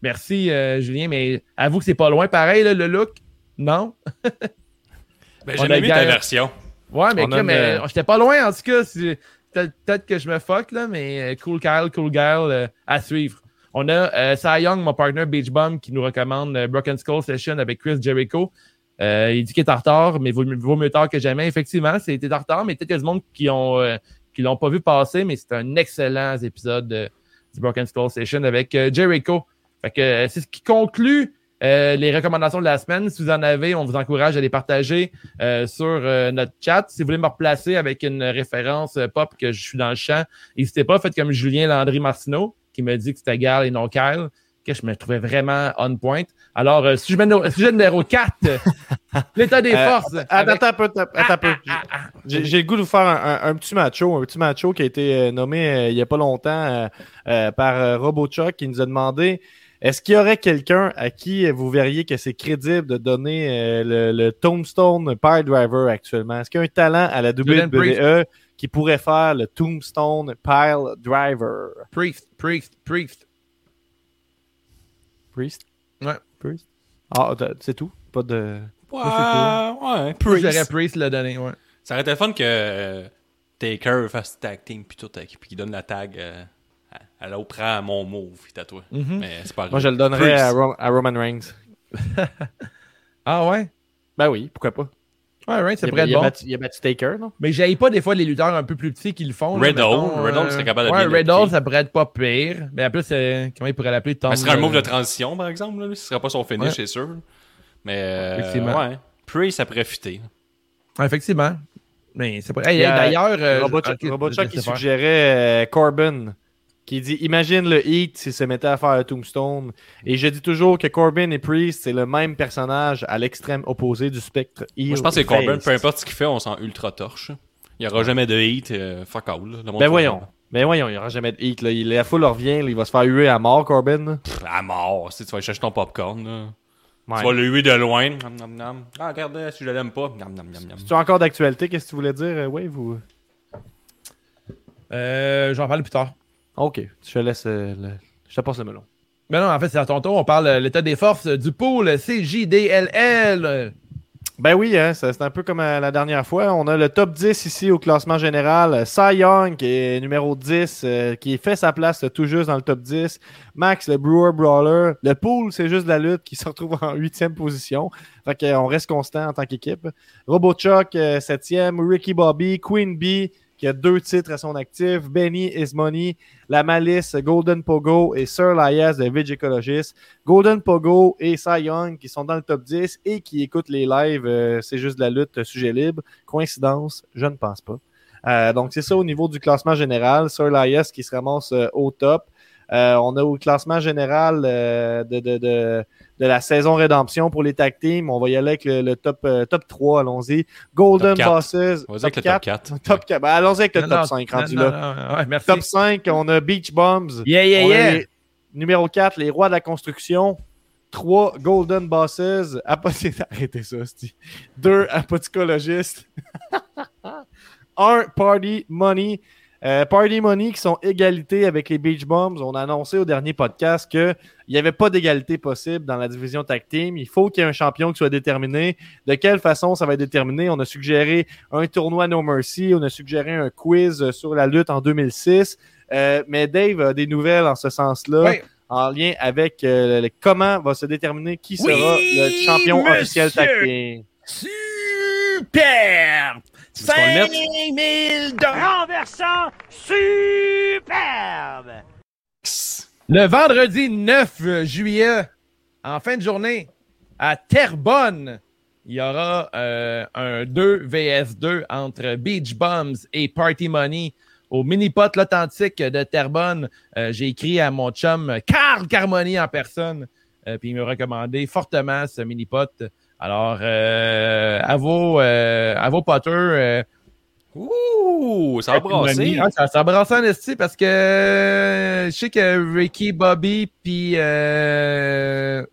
Merci, euh, Julien, mais avoue que c'est pas loin pareil, là, le look. Non? ben, j'ai aimé ta version. Ouais, mais, que, mais j'étais pas loin, en tout cas. Peut-être que je me fuck, là, mais euh, cool Kyle, cool Guile, à suivre. On a euh, Cy Young, mon partner Beach Bum, qui nous recommande Broken Skull Session avec Chris Jericho. Euh, il dit qu'il est en retard, mais vaut, vaut mieux tard que jamais. Effectivement, c'était en retard, mais peut-être qu'il y a du monde qui ont euh, qui l'ont pas vu passer, mais c'est un excellent épisode de, du Broken Skull Station avec euh, Jericho. Fait que c'est ce qui conclut les recommandations de la semaine. Si vous en avez, on vous encourage à les partager sur notre chat. Si vous voulez me replacer avec une référence pop que je suis dans le champ, n'hésitez pas, faites comme Julien Landry Martineau qui me dit que c'était Gal et non Kyle que je me trouvais vraiment on point. Alors, euh, sujet, numéro 4, l'état des euh, forces. attends un peu, attends un peu. Ah, ah, ah, j'ai le goût de vous faire un, petit macho, un petit macho qui a été euh, nommé il n'y a pas longtemps par RoboChuck qui nous a demandé est-ce qu'il y aurait quelqu'un à qui vous verriez que c'est crédible de donner le, Tombstone Pile Driver actuellement? Est-ce qu'il y a un talent à la WWE qui pourrait faire le Tombstone Pile Driver? Priest, Priest, Priest. Priest? Ouais. Priest? Ah, t'as- c'est tout? Pas de... Ouais, ouais, Priest. J'aurais Priest. Le donner, ouais. Ça aurait été fun que euh, Taker fasse tag team puis tout, avec- puis qu'il donne la tag euh, à, l'autre prend mon move, puis à toi. Mhm. Mais c'est pas Moi, je le donnerais à, Ro- à Roman Reigns. Ah ouais? Ben oui, pourquoi pas? Ouais, right, ça il, pourrait a, être bon. battu, il a battu Taker, non? Mais j'aille pas des fois les lutteurs un peu plus petits qui le font. Riddle, mettons, Riddle serait capable de Ouais, bien Riddle, ça pourrait être pas pire. Mais en plus, euh, comment il pourrait l'appeler? Tom. Ce serait un move de euh, transition, par exemple. Là. Ce serait pas son finish, Ouais. c'est sûr. Mais euh, Effectivement. ouais. Priest, ça pourrait fitter. Effectivement. Mais ça pourrait. Hey, Il y a- D'ailleurs. euh, je qui suggérait euh, Corbin, qui dit Imagine le Heat s'il se mettait à faire Tombstone. Et je dis toujours que Corbin et Priest, c'est le même personnage à l'extrême opposé du spectre. Moi, je pense que c'est Corbin, peu importe ce qu'il fait, on sent ultra torche. Il n'y aura jamais de hate, euh, fuck all. là. Le monde Ben voyons. Ben voyons, il n'y aura jamais de Heat. Là. Il, la foule revient, là, il va se faire huer à mort, Corbin. Pff, À mort, si tu vas aller chercher ton popcorn. Là. Ouais. Tu vas le huer de loin. Ah, regarde, si je l'aime pas. Nam. C'est encore d'actualité, qu'est-ce que tu voulais dire, euh, Wave ou... Euh, J'en parle plus tard. Ok, je te laisse. euh, le- Je te passe le melon. Mais non, en fait, c'est à ton tour. On parle de l'état des forces du pôle CJDLL. Ben oui, hein, c'est un peu comme euh, la dernière fois. On a le top 10 ici au classement général. Cy Young, qui est numéro 10, euh, qui fait sa place euh, tout juste dans le top 10. Max, le Brewer Brawler. Le pool, c'est juste la lutte qui se retrouve en huitième position. Fait qu'on reste constant en tant qu'équipe. RoboChuck, euh, septième. Ricky Bobby, Queen Bee, qui a deux titres à son actif. Benny Is Money, La Malice, Golden Pogo et Sir Lias de Vigicologist. Golden Pogo et Cy Young qui sont dans le top 10 et qui écoutent les lives. euh, c'est juste de la lutte, sujet libre. Coïncidence, je ne pense pas. Euh, donc, c'est ça au niveau du classement général. Sir Lias qui se ramasse euh, au top. Euh, on a au classement général euh, de, de, de, de la saison rédemption pour les tag teams. On va y aller avec le, le top, euh, top 3. Allons-y. Golden Top. Bosses. On va dire avec le top 4. Top 4. Ben, allons-y avec le Non, top non, 5 non, rendu non, là. non, ouais, merci. Top 5, on a Beach Bombs. Yeah, yeah, On a yeah. les- Numéro 4, les rois de la construction. 3, Golden Bosses. Apothé... Arrêtez ça, c'est 2, Apothicologistes. 1, Party Money. Euh, Party Money qui sont égalité avec les Beach Bombs. On a annoncé au dernier podcast qu'il n'y avait pas d'égalité possible dans la division tag team. Il faut qu'il y ait un champion qui soit déterminé. De quelle façon ça va être déterminé? On a suggéré un tournoi No Mercy. On a suggéré un quiz sur la lutte en 2006. Euh, mais Dave a des nouvelles en ce sens-là, en lien avec euh, le- comment va se déterminer qui sera Oui, le champion officiel tag team. Super! Est-ce qu'on le mette? 5000 dollars! renversant superbe. Le vendredi 9 juillet, en fin de journée, à Terrebonne, il y aura euh, un 2 vs 2 entre Beach Bums et Party Money au mini-pot l'authentique de Terrebonne. Euh, J'ai écrit à mon chum Carl Carmoni en personne, euh, puis il m'a recommandé fortement ce mini-pot. Alors, euh, à vos, euh, à vos potters, euh, Ouh, ça va brasser. ah, ça, ça brasse en esti parce que euh, je sais que Ricky, Bobby, puis euh,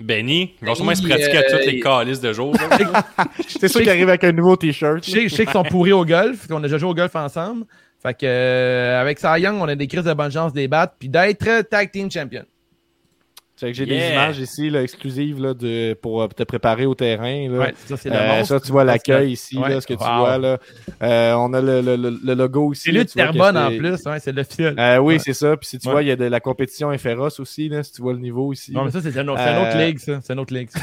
Benny, il va sûrement se pratiquer à euh, toutes les calices de jour. C'est sûr qu'il arrive avec un nouveau t-shirt. je sais, qu'ils sont pourris au golf, qu'on a déjà joué au golf ensemble. Fait que euh, avec Cy Young, on a des crises de bonne chance de les battre puis d'être tag team champion. J'ai Yeah. des images ici là, exclusives là, de, pour euh, te préparer au terrain. Là. Ouais, ça c'est Euh, ça, tu vois l'accueil ici, Ouais. là, ce que tu vois. Là. Euh, on a le, le- le- logo ici. C'est lui de Terrebonne en plus, ouais, c'est le fiel. Euh, oui, Ouais. c'est ça. Puis si tu vois, il y a de la compétition est féroce aussi, là, si tu vois le niveau ici. Non, mais ça, c'est une autre, Euh, ligue, ça. C'est une autre ligue.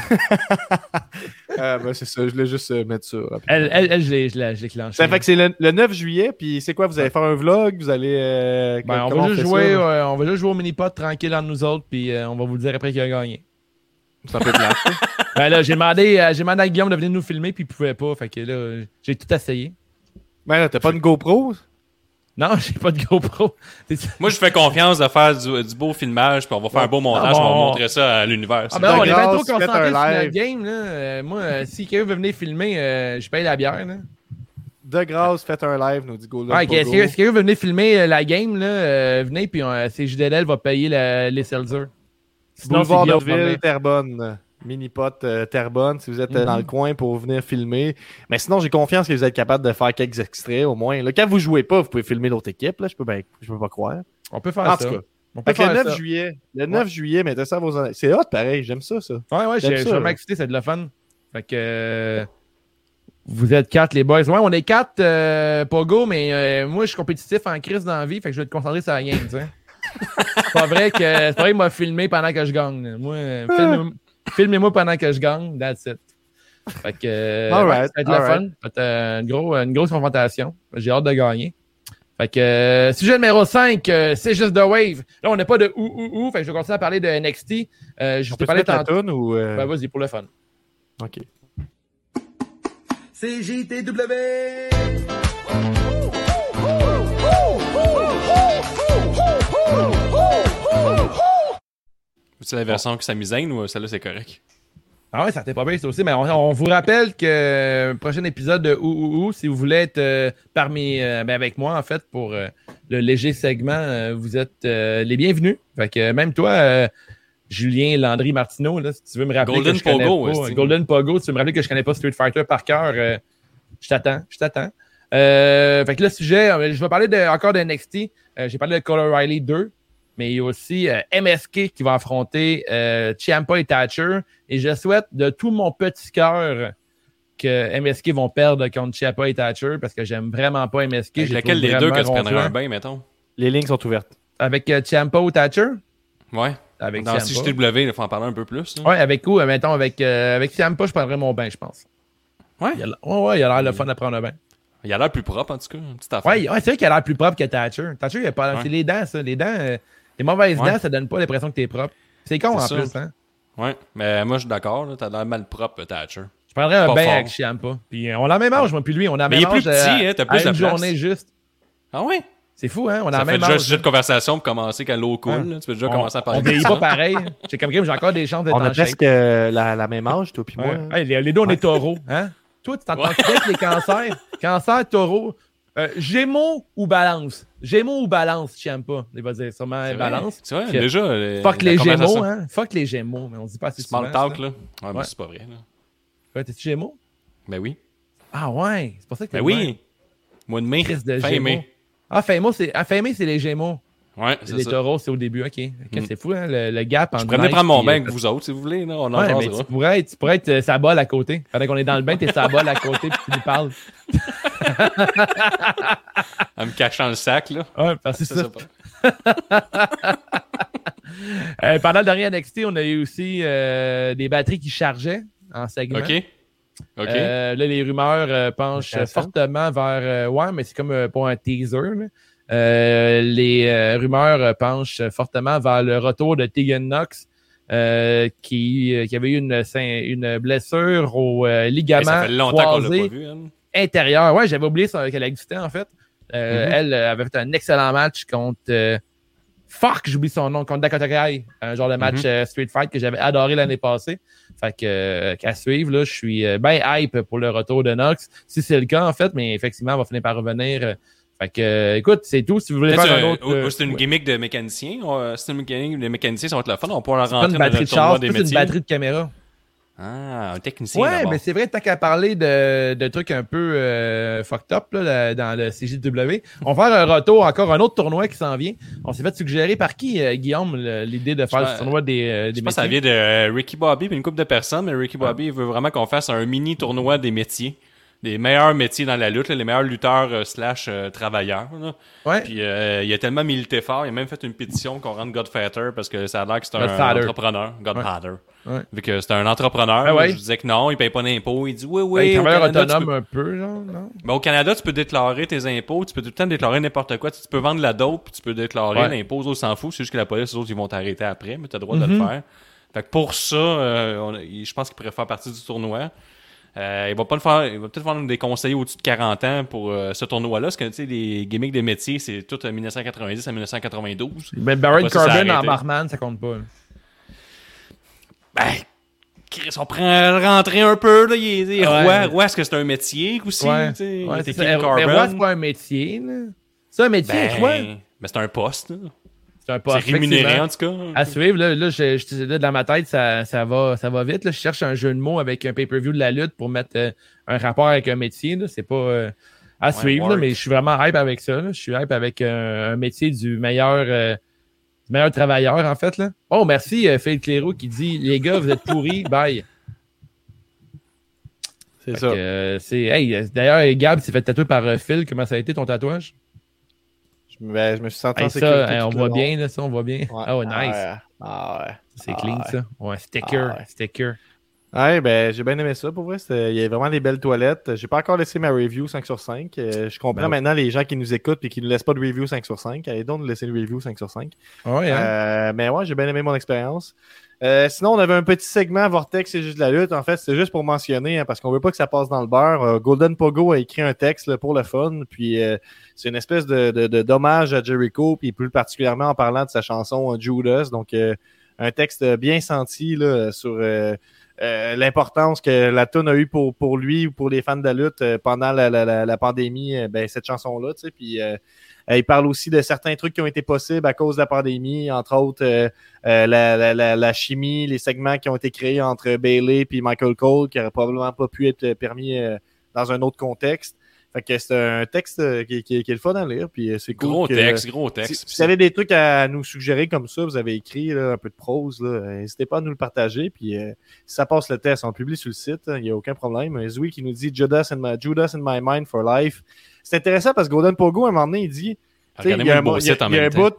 Ah, ben, c'est ça, je voulais juste mettre ça. rapidement. Elle, elle, elle, je l'ai- clenché. Ça fait que c'est le, le 9 juillet, puis c'est quoi, vous allez faire un vlog, vous allez... Ben, on, va juste jouer, on va juste jouer au mini-pot tranquille entre nous autres, puis on va vous le dire après qui a gagné. C'est un peu plate. ça. Ben là, j'ai demandé, euh, j'ai demandé à Guillaume de venir nous filmer, puis il pouvait pas. Fait que là, j'ai tout essayé. Ben là, t'as pas une GoPro? Non, j'ai pas de GoPro. C'est- Moi, je fais confiance de faire du, du beau filmage, puis on va faire un beau montage, Ah, bon. on va montrer ça à l'univers. Ah C'est ben de on est bien grâce, trop faites concentré un sur notre game. Là. Euh, moi, euh, si quelqu'un veut venir filmer, euh, je paye la bière. Là. De grâce, faites un live, nous dit Golden Ouais, si quelqu'un veut venir filmer euh, la game, là, euh, venez, puis euh, CJDL va payer la- les Seltzer. Sinon, Boulevard c'est de. Terrebonne. Mini pot euh, Terrebonne, si vous êtes euh, Mhm. dans le coin pour venir filmer. Mais sinon, j'ai confiance que vous êtes capable de faire quelques extraits au moins. Là, quand vous jouez pas, vous pouvez filmer l'autre équipe. Là, je peux, ben, je peux pas croire. On peut faire En ça. tout cas, On peut Fait que le faire 9 ça. juillet, le 9 juillet, mettez ça à vos. C'est hot, pareil. J'aime ça, ça. Ouais, ouais, j'ai- vraiment excité, c'est de la fun. Fait que. euh, vous êtes quatre, les boys. Ouais, on est quatre, euh, pas go, mais euh, moi, je suis compétitif en crise dans la vie, fait que je vais te concentrer sur la game, tu sais. C'est pas vrai que c'est pas vrai qu'il m'a filmé pendant que je gagne. Moi, euh, filmez- filmez-moi pendant que je gagne, that's it. Fait que. euh, All ouais, right, ça va être de la all fun. Ça va être, euh, une, gros- une grosse confrontation. J'ai hâte de gagner. Fait que, euh, sujet numéro 5, c'est juste The Wave. Là, on n'a pas de ou ou ou. Fait que je vais continuer à parler de NXT. Euh, je On peut la tantôt. ou. euh, Ben, vas-y, pour le fun. Ok. C'est JTW. C'est la version que ça misaine ou celle-là c'est correct? Ah ouais, ça t'est pas bien, ça aussi. Mais on, on vous rappelle que euh, prochain épisode de Ou Ou Ou, si vous voulez être euh, parmi, euh, ben, avec moi, en fait, pour euh, le léger segment, euh, vous êtes euh, les bienvenus. Fait que euh, même toi, euh, Julien Landry Martineau, là, si tu veux me rappeler Golden que je connais Pogo, pas, Golden Pogo, si tu veux me rappeler que je connais pas Street Fighter par cœur, euh, je t'attends, je t'attends. Euh, fait que le sujet, euh, je vais parler de, encore de NXT. Euh, J'ai parlé de Color Riley 2, mais il y a aussi euh, MSK qui va affronter euh, Ciampa et Thatcher. Et je souhaite de tout mon petit cœur que MSK vont perdre contre Ciampa et Thatcher parce que j'aime vraiment pas MSK. Avec lequel des deux que tu prendrais un bain, mettons? Les lignes sont ouvertes. Avec euh, Ciampa ou Thatcher? Ouais. Avec Dans. CJTW, il faut en parler un peu plus. là. Ouais, avec où? Mettons, avec, euh, avec Ciampa, je prendrais mon bain, je pense. Ouais. Il a, ouais, ouais, il a l'air le fun de prendre un bain. Il a l'air plus propre, en tout cas. Une petite affaire. Ouais, c'est vrai qu'il a l'air plus propre que Thatcher. Thatcher, il a pas. Ouais. C'est les dents, ça. Les dents, euh, les mauvaises Ouais. dents, ça donne pas l'impression que t'es propre. C'est con en plus, hein. Ouais. Mais moi, je suis d'accord. là, T'as l'air mal propre, Thatcher. Je prendrais un bain avec Ciampa. Puis euh, on a la même âge, moi, puis lui, on a la Mais même il est plus âge, euh, petit, hein, t'as plus de place. journée juste. Ah ouais? C'est fou, hein? On a Ça la fait déjà un âge. sujet de conversation pour commencer quand l'eau coule. Là. Tu peux déjà on, commencer à parler on vieillit pas pareil. J'ai comme j'ai encore des chances d'être On a en presque euh, la, la même âge, toi puis moi. Ouais. Hey, les, les deux, on est taureaux. Hein? Toi, tu t'entends avec les cancers? Cancer, taureau. Euh, Gémeaux ou balance? Gémeaux ou balance, Ciampa? Il va dire sûrement vrai. balance. C'est vrai, Que- déjà. euh, Fuck la les Gémeaux, hein? Fuck les Gémeaux. Mais on dit pas assez Small souvent, talk, ça. là. Ouais, mais Ouais. c'est pas vrai, là. Ouais, T'es-tu Gémeaux? Ben oui. Ah ouais, c'est pour ça que t'es Ben de même. oui. Mois de mai. Crise de fin Gémeaux. mai. Ah, fin mai, c'est ah, fin mai, c'est les Gémeaux. Ouais, Les c'est ça. taureaux, c'est au début. OK. Ok, Mm. C'est fou, hein? Le, le gap entre Je pourrais venir prendre mon puis, bain euh, avec vous autres, si vous voulez. Là. On en Ouais, mais tu pourrais être, tu pourrais être euh, sa balle à côté. Pendant qu'on est dans le bain, t'es sa balle à côté puis tu lui parles. En me cachant le sac, là. Ouais, parce que C'est ça. ça. pas- Euh, pendant le dernier NXT, on a eu aussi euh, des batteries qui chargeaient en segment. OK. OK. Euh, là, les rumeurs euh, penchent fortement vers. euh, ouais, mais c'est comme euh, pas un teaser. là. Euh, les euh, rumeurs penchent fortement vers le retour de Tegan Knox, euh, qui, qui avait eu une, blessure au euh, ligament ça fait longtemps croisé pas vu, elle. intérieur. Ouais, j'avais oublié qu'elle existait en fait. Euh, Mhm. Elle avait fait un excellent match contre. fuck, j'oublie son nom, contre Dakota Kai. Un genre de match Mhm. euh, Street Fight que j'avais adoré l'année passée. Fait que, qu'à suivre, là, je suis bien hype pour le retour de Knox. Si c'est le cas, en fait, mais effectivement, on va finir par revenir. Fait que, euh, écoute, c'est tout. Si vous voulez faire un un- autre. euh, c'est une gimmick de mécanicien. euh, C'est une gimmick de mécanicien, ça va être le fun. On pouvoir C'est pas rentrer une dans batterie le de tournoi char, des c'est une métiers. batterie de caméra. Ah, un technicien Ouais, mais c'est vrai, tant qu'à parler de, de trucs un peu euh, fucked up là, dans le CJW, on va faire un retour, encore un autre tournoi qui s'en vient. On s'est fait suggérer par qui, euh, Guillaume, l'idée de faire Je le tournoi des, euh, des Je pense que ça métiers? vient de euh, Ricky Bobby et une couple de personnes, mais Ricky Bobby veut vraiment qu'on fasse un mini tournoi des métiers. Des meilleurs métiers dans la lutte, là, les meilleurs lutteurs euh, slash euh, travailleurs. là. Ouais. Puis euh, il a tellement milité fort, il a même fait une pétition qu'on rende Godfather parce que ça a l'air que c'est un, Godfather. entrepreneur. Godfather. Ouais. Vu que c'est un entrepreneur, Ah ouais? je disais que non, il paye pas d'impôts. Il dit oui, oui. Ouais, au travailleur autonome peux- un peu, genre, non? Ben, au Canada, tu peux déclarer tes impôts, tu peux tout le temps déclarer n'importe quoi. Tu tu peux vendre la dope, puis tu peux déclarer Ouais. l'impôt, aux autres s'en foutent. C'est juste que la police, les autres, ils vont t'arrêter après, mais tu as le droit de le Mhm. faire. Fait que pour ça, euh, on il- je pense qu'il pourrait faire partie du tournoi. Euh, il va pas le faire, il va peut-être faire des conseillers au-dessus de 40 ans pour euh, ce tournoi-là, parce que tu sais, les gimmicks des métiers, c'est tout de 1990 à 1992. Ben, Baron Après ça, ça a Corbin en barman, ça compte pas. Ben, Chris, on prend rentrer un peu, là. Il est, il est Ouais. roi. Roi, est-ce que c'est un métier aussi? Ouais. Ouais, c'est Mais roi, c'est pas un métier, là. C'est un métier, Ben, toi? mais c'est un poste, là. C'est. C'est rémunéré en tout cas. À suivre, là, là, je, je- là, dans ma tête, ça, ça, va, ça va vite. Là. Je cherche un jeu de mots avec un pay-per-view de la lutte pour mettre euh, un rapport avec un métier. là. C'est pas euh, à suivre, là, mais je suis vraiment hype avec ça. là. Je suis hype avec un, un métier du meilleur, euh, du meilleur travailleur, en fait. Là. Oh, merci, euh, Phil Cléro qui dit Les gars, vous êtes pourris, bye. C'est ça. euh, c'est, hey, euh, d'ailleurs, Gab s'est fait tatouer par euh, Phil. Comment ça a été ton tatouage? Ben, je me suis senti en Hey, sécurité. ça, hey, on voit long. bien, là, ça, on voit bien. Ouais. Oh, nice. Ah ouais. Ah ouais. C'est Ah clean, ça. Ouais, sticker, Ah sticker. Ouais, ben, j'ai bien aimé ça pour vrai. Il y a vraiment des belles toilettes. J'ai pas encore laissé ma review 5 sur 5. Euh, je comprends Ben maintenant les gens qui nous écoutent et qui ne laissent pas de review 5 sur 5. Allez donc nous laisser une review 5 sur 5. Ouais, hein? Euh, mais ouais, j'ai bien aimé mon expérience. Euh, sinon, on avait un petit segment Vortex, c'est juste de la lutte. En fait, c'est juste pour mentionner, hein, parce qu'on veut pas que ça passe dans le beurre. Euh, Golden Pogo a écrit un texte là, pour le fun, puis euh, c'est une espèce de, de, de dommage à Jericho, puis plus particulièrement en parlant de sa chanson Judas. Donc, un texte bien senti là, sur euh, l'importance que la tune a eu pour, pour lui ou pour les fans de la lutte euh, pendant la, la, la, pandémie, euh, ben, cette chanson-là, tu sais, puis il parle aussi de certains trucs qui ont été possibles à cause de la pandémie, entre autres la, chimie, les segments qui ont été créés entre Bailey et Michael Cole, qui n'auraient probablement pas pu être permis dans un autre contexte. Fait que c'est un texte euh, qui, qui, qui est le fun à lire, puis euh, c'est cool. Gros que- texte, gros texte. si vous avez des trucs à nous suggérer comme ça, vous avez écrit là, un peu de prose, n'hésitez pas à nous le partager. Puis euh, si ça passe le test, on le publie sur le site, il n'y a aucun problème. Zoui qui nous dit Judas in, my, Judas in my mind for life. C'est intéressant parce que Golden Pogo, à un moment donné, il dit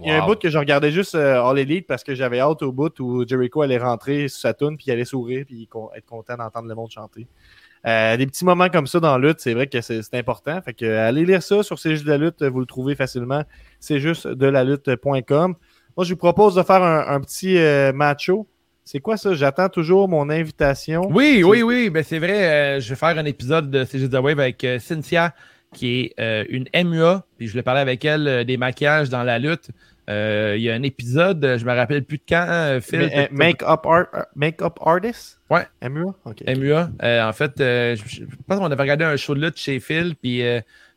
Il y a un bout- que je regardais juste euh, All Elite parce que j'avais hâte au bout où Jericho allait rentrer sur sa tune puis il allait sourire puis être content d'entendre le monde chanter. Euh, des petits moments comme ça dans la lutte, c'est vrai que c'est important. Fait que euh, allez lire ça sur C'est juste de la lutte, vous le trouvez facilement. C'est juste de la lutte.com. Moi, je vous propose de faire un, un petit euh, macho. C'est quoi ça? J'attends toujours mon invitation. Oui, oui, oui. Ben, c'est vrai, je vais faire un épisode de C'est juste de Wave avec Cynthia, qui est une MUA. Puis je voulais parler avec elle des maquillages dans la lutte. Euh, Il y a un épisode, euh, je me rappelle plus de quand, euh, Phil. Mais, euh, Make-up art, make-up artist? Ouais. MUA? OK. MUA. Euh, en fait, euh, je, je pense qu'on avait regardé un show de lutte chez Phil, puis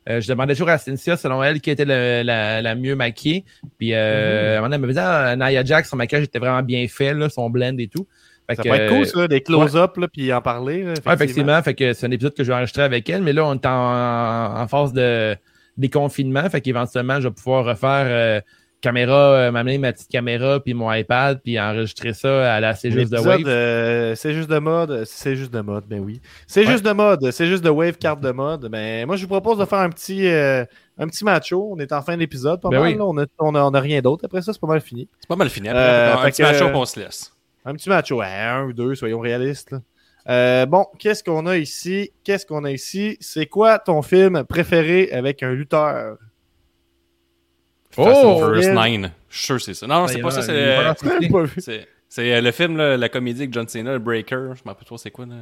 je demandais toujours à Cynthia, selon elle, qui était le- la, la mieux maquillée. Puis euh, à un moment donné, elle me disait, ah, Nia Jax, son maquillage était vraiment bien fait, là, son blend et tout. Fait Ça que, peut être cool, ça, des close-up, là, puis en parler. là, Ouais, effectivement. Fait que c'est un épisode que je vais enregistrer avec elle, mais là, on est en, en phase de déconfinement. Fait qu'éventuellement, je vais pouvoir refaire euh, caméra, euh, m'amener ma petite caméra, puis mon iPad, puis enregistrer ça à la C'est juste de Wave. euh, c'est juste de mode. C'est juste de mode, ben oui. C'est Ouais. juste de mode. C'est juste de Wave carte de mode. Ben, moi, je vous propose de faire un petit, euh, un petit macho. On est en fin d'épisode, pas Ben mal. oui. là. On, a, on, a, on a rien d'autre. Après ça, c'est pas mal fini. C'est pas mal fini. Euh, un petit que- match-up, on se laisse. Un petit macho. Ouais, un ou deux, soyons réalistes. là. Euh, bon, qu'est-ce qu'on a ici? Qu'est-ce qu'on a ici? C'est quoi ton film préféré avec un lutteur? Fast and Oh! Furious yeah. 9. Je suis sûr que c'est ça. Non, Ben, c'est il pas ça. C'est euh, c'est- c'est, euh, le film, là, la comédie avec John Cena, le Breaker. Je me rappelle pas c'est quoi. Là.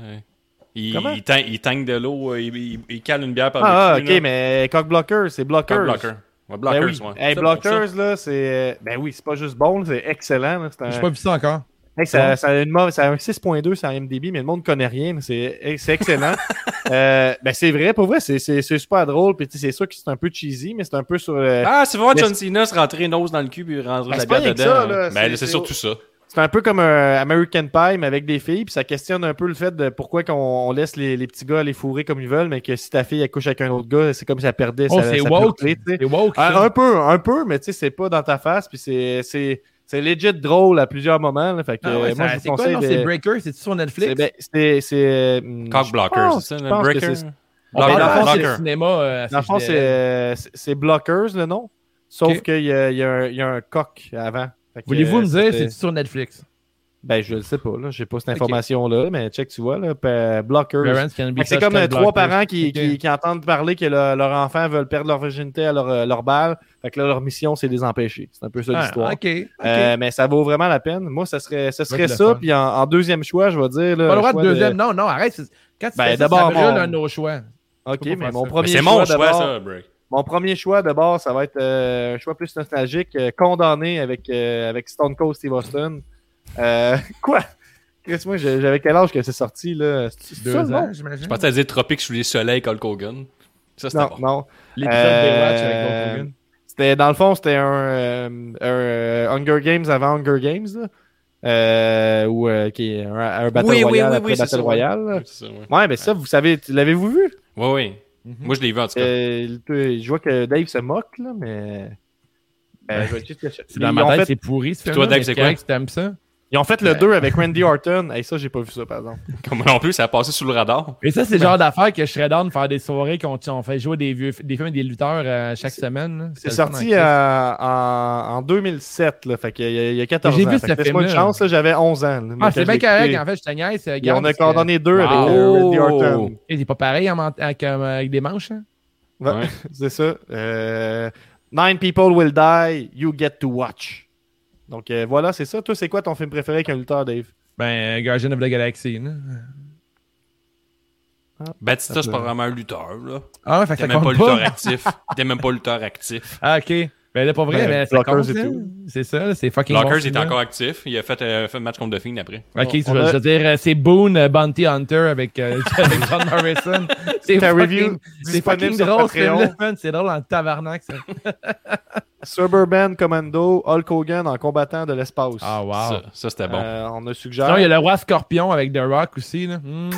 Il, il, tank, il tank de l'eau, euh, il, il, il cale une bière par Ah, le ok, là. mais Cock Blocker, c'est Blockers. Blocker. Ouais, Ben blockers, oui. ouais. Hey. Blockers, là, c'est. Ben oui, c'est pas juste bon, c'est excellent. C'est un- J'ai pas vu ça encore. Ça, ça, a une mauvaise- ça a un 6.2 sur IMDb, mais le monde ne connaît rien. mais C'est c'est excellent. euh, ben c'est vrai, pour vrai, c'est c'est- c'est super drôle. Puis c'est sûr que c'est un peu cheesy, mais c'est un peu sur. euh, Ah, c'est Mais John Cena se rentrer une hausse dans le cul puis rentrer Ben, la c'est pas bière dedans. ça, là. hein. C'est- Ben, c'est surtout ça. c'est un peu comme un American Pie, mais avec des filles. Puis ça questionne un peu le fait de pourquoi qu'on on laisse les, les petits gars les fourrer comme ils veulent, mais que si ta fille elle couche avec un autre gars, c'est comme si elle perdait Oh, sa, woke. pureté, woke. Ça. un peu, un peu, mais tu sais, c'est pas dans ta face. Puis c'est c'est c'est legit drôle à plusieurs moments. Là, fait que Ah ouais, euh, moi, ça- je vous c'est quoi, conseille non? de- C'est Breaker, c'est sur c'est Netflix? ben, c'est c'est hum, Cock blocker, c'est ça, pense breaker? c'est- On Ben, parle dans le fond, c'est- cinéma. euh, Dans le fond, c'est euh, c'est- c'est Blockers le nom. Sauf Ok. qu'il y, a- il y, a un- il y a un coq avant. Voulez-vous euh, me dire, c'est sur Netflix? Ben, je le sais pas, là. J'ai pas cette information-là, mais check, tu vois, là. Blockers. C'est comme euh, trois blockers. parents qui, qui, qui entendent parler que le- leur enfant veulent perdre leur virginité à leur, euh, leur balle. Fait que là, leur mission, c'est de les empêcher. C'est un peu ça Ah, l'histoire. Euh, mais ça vaut vraiment la peine. Moi, ça serait, ça serait. Puis en, en deuxième choix, je vais dire. Là, Pas le droit choix de deuxième. Non, non, arrête. c'est- Quand tu Ben, fais ça, d'abord, ça brûle mon- un de nos choix. Ok, mais mon ça. premier Mais c'est mon choix, d'abord- ça, Break. Mon premier choix de base, ça va être euh, un choix plus nostalgique, euh, condamné avec, euh, avec Stone Cold Steve Austin. Euh, quoi? Chris, moi, j'avais quel âge que c'est sorti, là? Deux ça, ans, j'imagine. Je pensais à dire Tropique sous les soleils, Hulk Hogan. Ça, c'était Non, bon. non. L'épisode Euh, Baywatch avec Hulk Hogan. C'était, dans le fond, c'était un, euh, un, euh, Hunger Games avant Hunger Games, là. Euh, ou euh, qui est un, un Battle Oui, oui, Royale oui, après oui, c'est Battle ça, ouais. Royale. Ouais, c'est ça, ouais. Ouais, mais ça, vous savez, l'avez-vous vu? Ouais, oui. Moi, je l'ai vu en tout cas. Euh, je vois que Dave se moque, là, mais. Euh, je vais juste. C'est dans ma tête, fait- c'est pourri ce film. toi, Dave, c'est quoi? Tu t'aimes ça? Ils ont fait le 2 avec Randy Orton. Et ça, j'ai pas vu ça, par exemple. Comme non plus, ça a passé sous le radar. Et ça, c'est le genre d'affaire que je serais down de faire des soirées qu'on on fait jouer des, vieux, des films et des lutteurs euh, chaque semaine. C'est sorti euh, en, en 2000 là. Fait qu'il y a, il y a 14 J'ai ans. vu Fait ce que laisse-moi une film-là. chance, là, j'avais 11 ans. là, Ah, c'est bien correct, en fait, je te niaise. euh, Et on a coordonné deux avec Wow. euh, Randy Orton. Eh, C'est pas pareil avec, euh, avec des manches. Hein? C'est ça. Euh, Nine people will die, you get to watch. Donc euh, voilà, c'est ça. Toi, c'est quoi ton film préféré avec un lutteur, Dave? Ben, Guardian of the Galaxy. Là. Batista, c'est pas vraiment un lutteur, là. Ah, ouais, fait que T'es ça même pas compte lutteur pas. actif. T'es même pas lutteur actif. Ah, ok. Ben là, pas vrai, Ben, mais ça Blockers compte. tout. C'est ça, c'est fucking. Lockers est encore actif. Il a fait, euh, fait un match contre The Fiend après. Ok, On je veux, a- je veux dire, euh, c'est Boone euh, Bounty Hunter avec, euh, avec John Morrison. C'est Ta fucking, review fucking drôle. C'est drôle en tabarnak, ça. Suburban Commando, Hulk Hogan en combattant de l'espace. Ah, wow. Ça, ça, c'était bon. Euh, on a suggéré Sinon, il y a le roi Scorpion avec The Rock aussi, là. Mmh.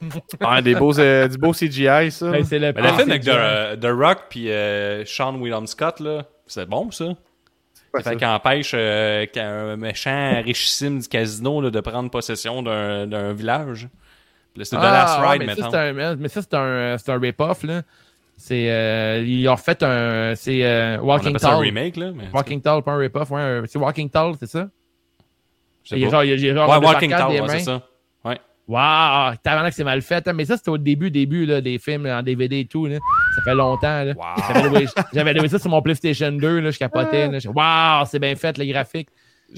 Ah, des beaux, euh, du beau CGI, ça. Ben, c'est le Mais le film avec The, euh, The Rock puis euh, Sean William Scott, là, c'est bon, ça. quoi, Ça fait qu'il empêche euh, qu'un méchant richissime du casino là, de prendre possession d'un d'un village. C'est The Ah, Last ouais, Ride, mais maintenant. ça, c'est un, mais ça, c'est un, c'est un rip-off, là. C'est, euh, ils ont refait un, c'est euh, On Walking ça un Tall. remake, là. Mais... Walking Tall, pas un rip-off, ouais, c'est Walking Tall, c'est ça? Genre, il y a- genre Ouais, Walking Tall, des ouais, mains. c'est ça. Waouh, tabarnak, c'est mal fait. hein. Mais ça, c'était au début, début là, des films en DVD et tout. Là. Ça fait longtemps. Là. Wow. J'avais loué, loué ça sur mon PlayStation 2. Là, je capotais. Waouh, c'est bien fait, les graphiques.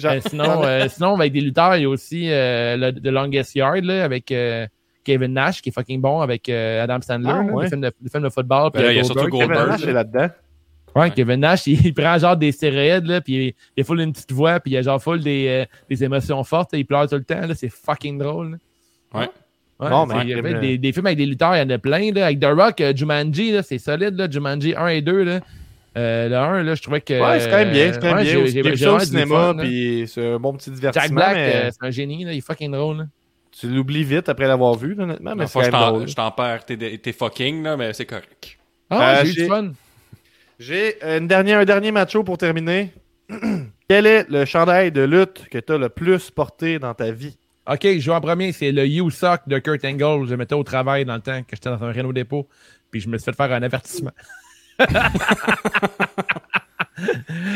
Euh, sinon, euh, sinon, avec des lutteurs, il y a aussi euh, le, The Longest Yard là, avec euh, Kevin Nash, qui est fucking bon, avec euh, Adam Sandler. Ah, ouais. le, film de, le film de football. Ben puis il y a Goldberg. surtout Kevin Goldberg, Nash là. est là-dedans. Ouais, Kevin Nash, il, il prend genre des stéroïdes, là, puis il, il a full une petite voix, puis il a genre full des, euh, des émotions fortes, là, il pleure tout le temps, là, c'est fucking drôle. là. Ouais. Ouais, Bon, c'est- ben, il y a Kevin, fait des, des films avec des lutteurs, il y en a plein, là. Avec The Rock, euh, Jumanji, là, c'est solide, là. Jumanji 1 et 2, là. Euh, le 1, là, je trouvais que. Ouais, c'est quand même bien. C'est quand même ouais, bien. j'ai- j'ai- J'ai vu j'ai ça au cinéma, puis c'est un bon petit Jack divertissement. Black, mais euh, c'est un génie, là. Il est fucking drôle, là. Tu l'oublies vite après l'avoir vu, là, honnêtement, mais c'est je t'en- drôle. je t'en perds tes, fucking, là, mais c'est correct. Ah, Euh, j'ai eu du fun. J'ai une dernière, un dernier macho pour terminer. Quel est le chandail de lutte que tu as le plus porté dans ta vie? Ok, je joue en premier, c'est le You Suck de Kurt Angle. Je le mettais au travail dans le temps que j'étais dans un Renault dépôt, puis je me suis fait faire un avertissement.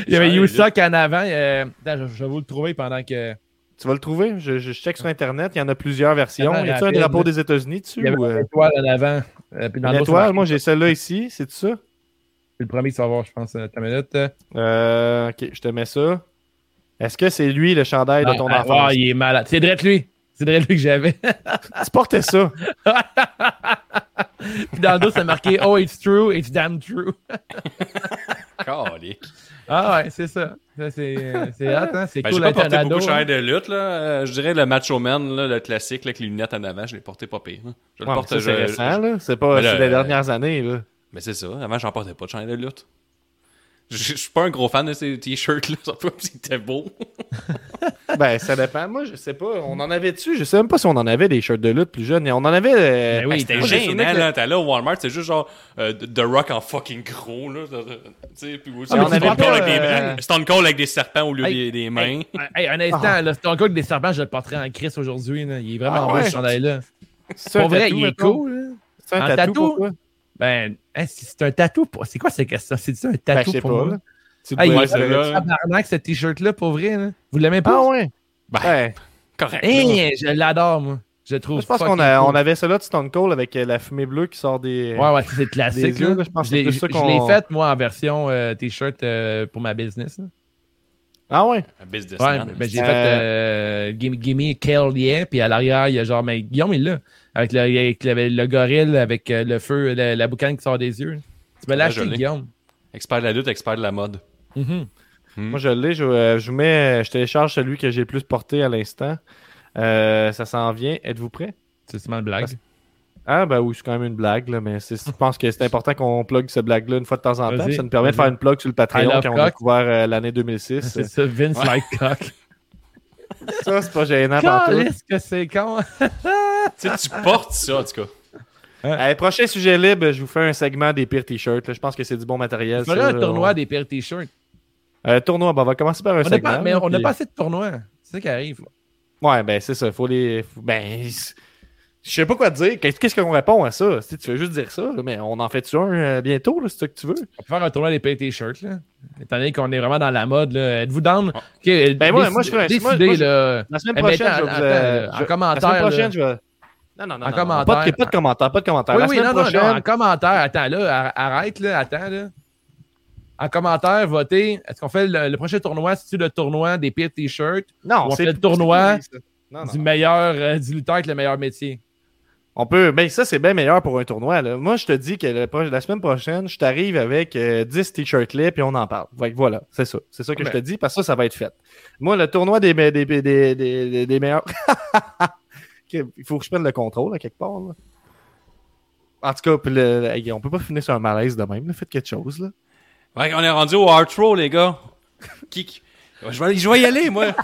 Il y avait You Suck en avant. euh, attends, je, je vais vous le trouver pendant que. Tu vas le trouver? Je, je check sur Internet. Il y en a plusieurs versions. Y a-tu un drapeau des États-Unis dessus? Il y avait ou, une euh, étoile en avant. euh, puis dans une étoile? Moi, j'ai celle-là ici. C'est ça? C'est le premier que tu vas voir, je pense. euh, ta minute. Euh, ok, je te mets ça. Est-ce que c'est lui le chandail de ton Ah, enfance? ah, il est malade. C'est Drette lui. C'est Drette lui que j'avais. Tu portais ça. Puis dans le dos, c'est marqué Oh, it's true, it's damn true. Calique. Ah ouais, c'est ça. ça c'est euh, c'est hot, hein? C'est Ben, cool j'ai pas porté beaucoup de lutte, là. Euh, je dirais le Macho Man, là, le classique, là, avec les lunettes en avant, je l'ai porté pas pire. hein. Je le Ouais, mais porte, c'est je- récent, là. C'est pas là, les dernières années, là. Mais c'est ça. Avant, j'en portais pas de chandail de lutte. Je suis pas un gros fan de ces t-shirts-là, surtout comme c'était beau. Ben, ça dépend. Moi, je sais pas. On en avait dessus. Je sais même pas si on en avait des shirts de lutte plus jeunes. On en avait. euh, Ben oui, C'était gênant, là. T'es là au Walmart, c'est juste genre euh, The Rock en fucking gros, là. Tu sais, puis aussi, Ah, Stone on avait Cold avec des- euh, Stone Cold avec des serpents au lieu Hey, des, des mains. Hey, un instant, là, c'est encore que des serpents, je le porterai en crise aujourd'hui. là. Il est vraiment Ah beau ce chandail-là. C'est vrai, tatou, il est cool. là. C'est un tatou, tatou? pour toi? Ben, hein, si c'est un tatou. pour- C'est quoi cette question? C'est-tu un Ben, tatou je sais pour pas. moi? là. Tu il dois- est c'est là. tabarnak, ce t-shirt-là, pour vrai. Là. Vous l'aimez pas? Ah ouais? Ben, Ouais. correct. Hein, je l'adore, moi. Je trouve je pense qu'on a- cool. on avait ça là de Stone Cold avec euh, la fumée bleue qui sort des. Ouais, ouais, c'est classique. Yeux, là. là, je pense je que c'est l'ai fait, moi, en version euh, t-shirt euh, pour ma business. là. Ah ouais? Un business Ouais, man. ben, j'ai Euh, fait euh, Gimme, Gimme Kill Yeah, puis à l'arrière, il y a genre, mais Guillaume, il est là. Avec le, avec le, le gorille, avec euh, le feu, la, la boucane qui sort des yeux. Tu me Ouais, l'ai. Guillaume. Expert de la lutte, expert de la mode. Mhm. Moi, je l'ai. Je, euh, je vous mets. Je télécharge celui que j'ai le plus porté à l'instant. Euh, ça s'en vient. Êtes-vous prêts? C'est seulement une blague. Ah, ben oui, c'est quand même une blague, là, mais je pense que c'est important qu'on plug ce blague-là une fois de temps en temps. Ça nous permet de faire une plug sur le Patreon love quand on cock. a découvert euh, l'année 2006. C'est ça, Vince Lightcock. ça, c'est pas gênant. Qu'est-ce que c'est con? Tu sais, tu portes ça, en tout cas. Allez, prochain sujet libre, je vous fais un segment des pires t-shirts. Je pense que c'est du bon matériel. Ça, un tournoi On- des pires t-shirts. Euh, tournoi, ben, on va commencer par un On segment. pas, mais là, on n'a puis- pas assez de tournois. C'est ça qui arrive. Ouais, ben c'est ça. Faut les. Ben. Je sais pas quoi te dire. Qu'est-ce qu'on répond à ça? Tu sais, tu veux juste dire ça, là, mais on en fait-tu un euh, bientôt, là, c'est ça que tu veux? On peut faire un tournoi des pires t-shirts, là. Étant donné qu'on est vraiment dans la mode, là. Êtes-vous down? Ben, moi- moi, je ferais- moi- décidez, moi, je- là. La semaine Eh, prochaine, je vais euh, en commentaire, La semaine prochaine, je vais. Non, non, non. En non, commentaire. Pas de, pas de commentaire, pas de commentaire. Oui, la oui, semaine non, non, prochaine. non, en commentaire. Attends, là, ar- arrête, là, attends, là. En commentaire, votez. Est-ce qu'on fait le, le prochain tournoi? C'est-tu le tournoi des pires t-shirts? non, on c'est fait le tournoi c'est- Non, non. du meilleur, euh, du lutteur avec le meilleur métier? On peut. Ben, ça, c'est bien meilleur pour un tournoi. Là. Moi, je te dis que le la semaine prochaine, je t'arrive avec euh, 10 t-shirts là, puis on en parle. Fait que voilà, c'est ça. C'est ça que Ben. je te dis, parce que ça, ça va être fait. Moi, le tournoi des, des, des, des, des, des- des meilleurs. Il faut que je prenne le contrôle, à quelque part. Là. En tout cas, puis le- on peut pas finir sur un malaise de même. Là. Faites quelque chose. Là. Ouais, on est rendu au outro, les gars. Je vais, je vais y aller, moi.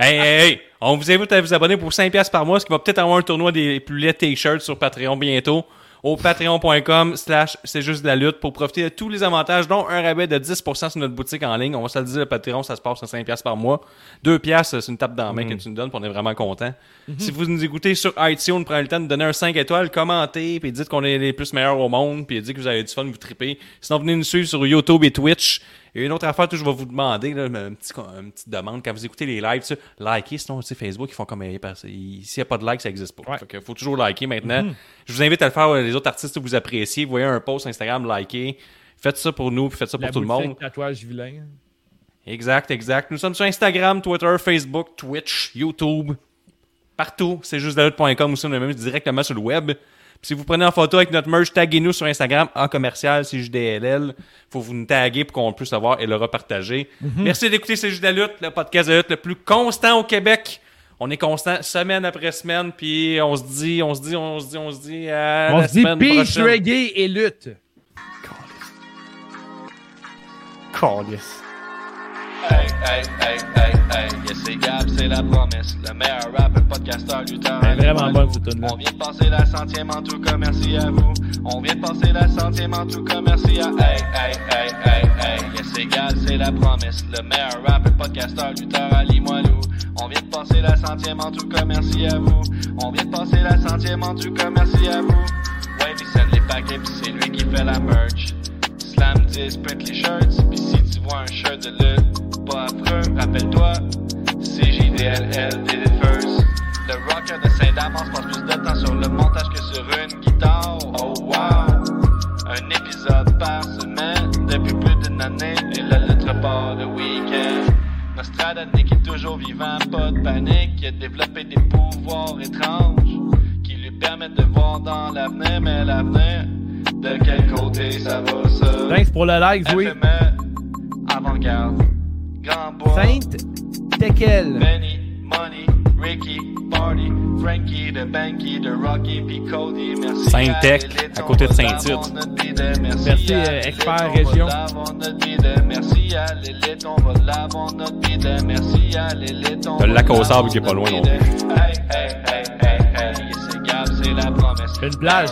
hey, hey, hey, on vous invite à vous abonner pour 5$ par mois, ce qui va peut-être avoir un tournoi des plus laids t-shirts sur Patreon bientôt. Au patreon.com slash c'est juste de la lutte pour profiter de tous les avantages, dont un rabais de 10% sur notre boutique en ligne. On va se le dire, le Patreon, ça se passe à 5$ par mois. 2$, piastres, c'est une tape dans la main que tu nous donnes, puis on est vraiment content. Si vous nous écoutez sur iTunes, prenez le temps de donner un 5 étoiles, commentez, puis dites qu'on est les plus meilleurs au monde, puis dites que vous avez du fun, vous tripez. Sinon, venez nous suivre sur YouTube et Twitch. Et une autre affaire que je vais vous demander, là, un petit, une petite demande, quand vous écoutez les lives, ça, likez, sinon, tu sais, Facebook, ils font comme, s'il n'y a pas de like, ça n'existe pas. Ouais. Fait que faut toujours liker maintenant. Je vous invite à le faire, euh, les autres artistes que vous appréciez. Vous voyez un post Instagram, likez. Faites ça pour nous, puis faites ça pour La tout le monde. tatouage vilain. Exact, exact. Nous sommes sur Instagram, Twitter, Facebook, Twitch, YouTube. Partout. C'est juste lutte.com aussi. On est même directement sur le web. Puis si vous prenez en photo avec notre merch, taguez-nous sur Instagram en commercial CJDLL. Faut vous nous taguer pour qu'on puisse savoir et le repartager. Merci d'écouter C'est juste la lutte, le podcast de lutte le plus constant au Québec. On est constant semaine après semaine, puis on se dit, on se dit, on se dit, on se dit à On la se dit semaine peace, prochaine. reggae et lutte. Calice. Hey, hey, hey, hey, hey, yes, c'est Gab, c'est la promesse. Le meilleur rapper, podcasteur, lutteur. Elle est vraiment bonne, cette. On vient de passer la centième en tout cas, merci à vous. On vient de passer la centième en tout cas, merci à. Hey, hey, hey, hey, hey, yes, c'est Gab, c'est la promesse. Le meilleur rapper, podcasteur, lutteur, Ali Moilou. On vient de passer la centième en tout cas, merci à vous. On vient de passer la centième en tout cas, merci à vous. Ouais, il send les paquets, pis c'est lui qui fait la merch. Slam 10, print les shirts, pis si tu vois un shirt de lutte, pas affreux, rappelle-toi, c'est JDLL, did it first. Le rocker de Saint-Damas passe plus de temps sur le montage que sur une guitare, oh wow. Un épisode par semaine, depuis plus d'une année, et la lettre part le week-end. Nostradamus est toujours vivant, pas de panique, il a développé des pouvoirs étranges qui lui permettent de voir dans l'avenir, mais l'avenir, de quel côté ça va ça? Thanks pour le like, oui. FME, avant-garde, Grand Bois, Sainte Tekel. Benny, Money, Ricky, Party, Frankie, de Banky, de Rocky, puis Cody, merci. Saint-Tech, l'élite, à côté de bide, Merci, à euh, l'élite, expert on va région. l'avoir notre bide, Merci à l'élite, on va l'avoir notre bide, Merci à l'élite, on T'as le va lac au sable qui est pas loin non bide. Hey, hey, hey, hey, hey, c'est la promesse. Une plage,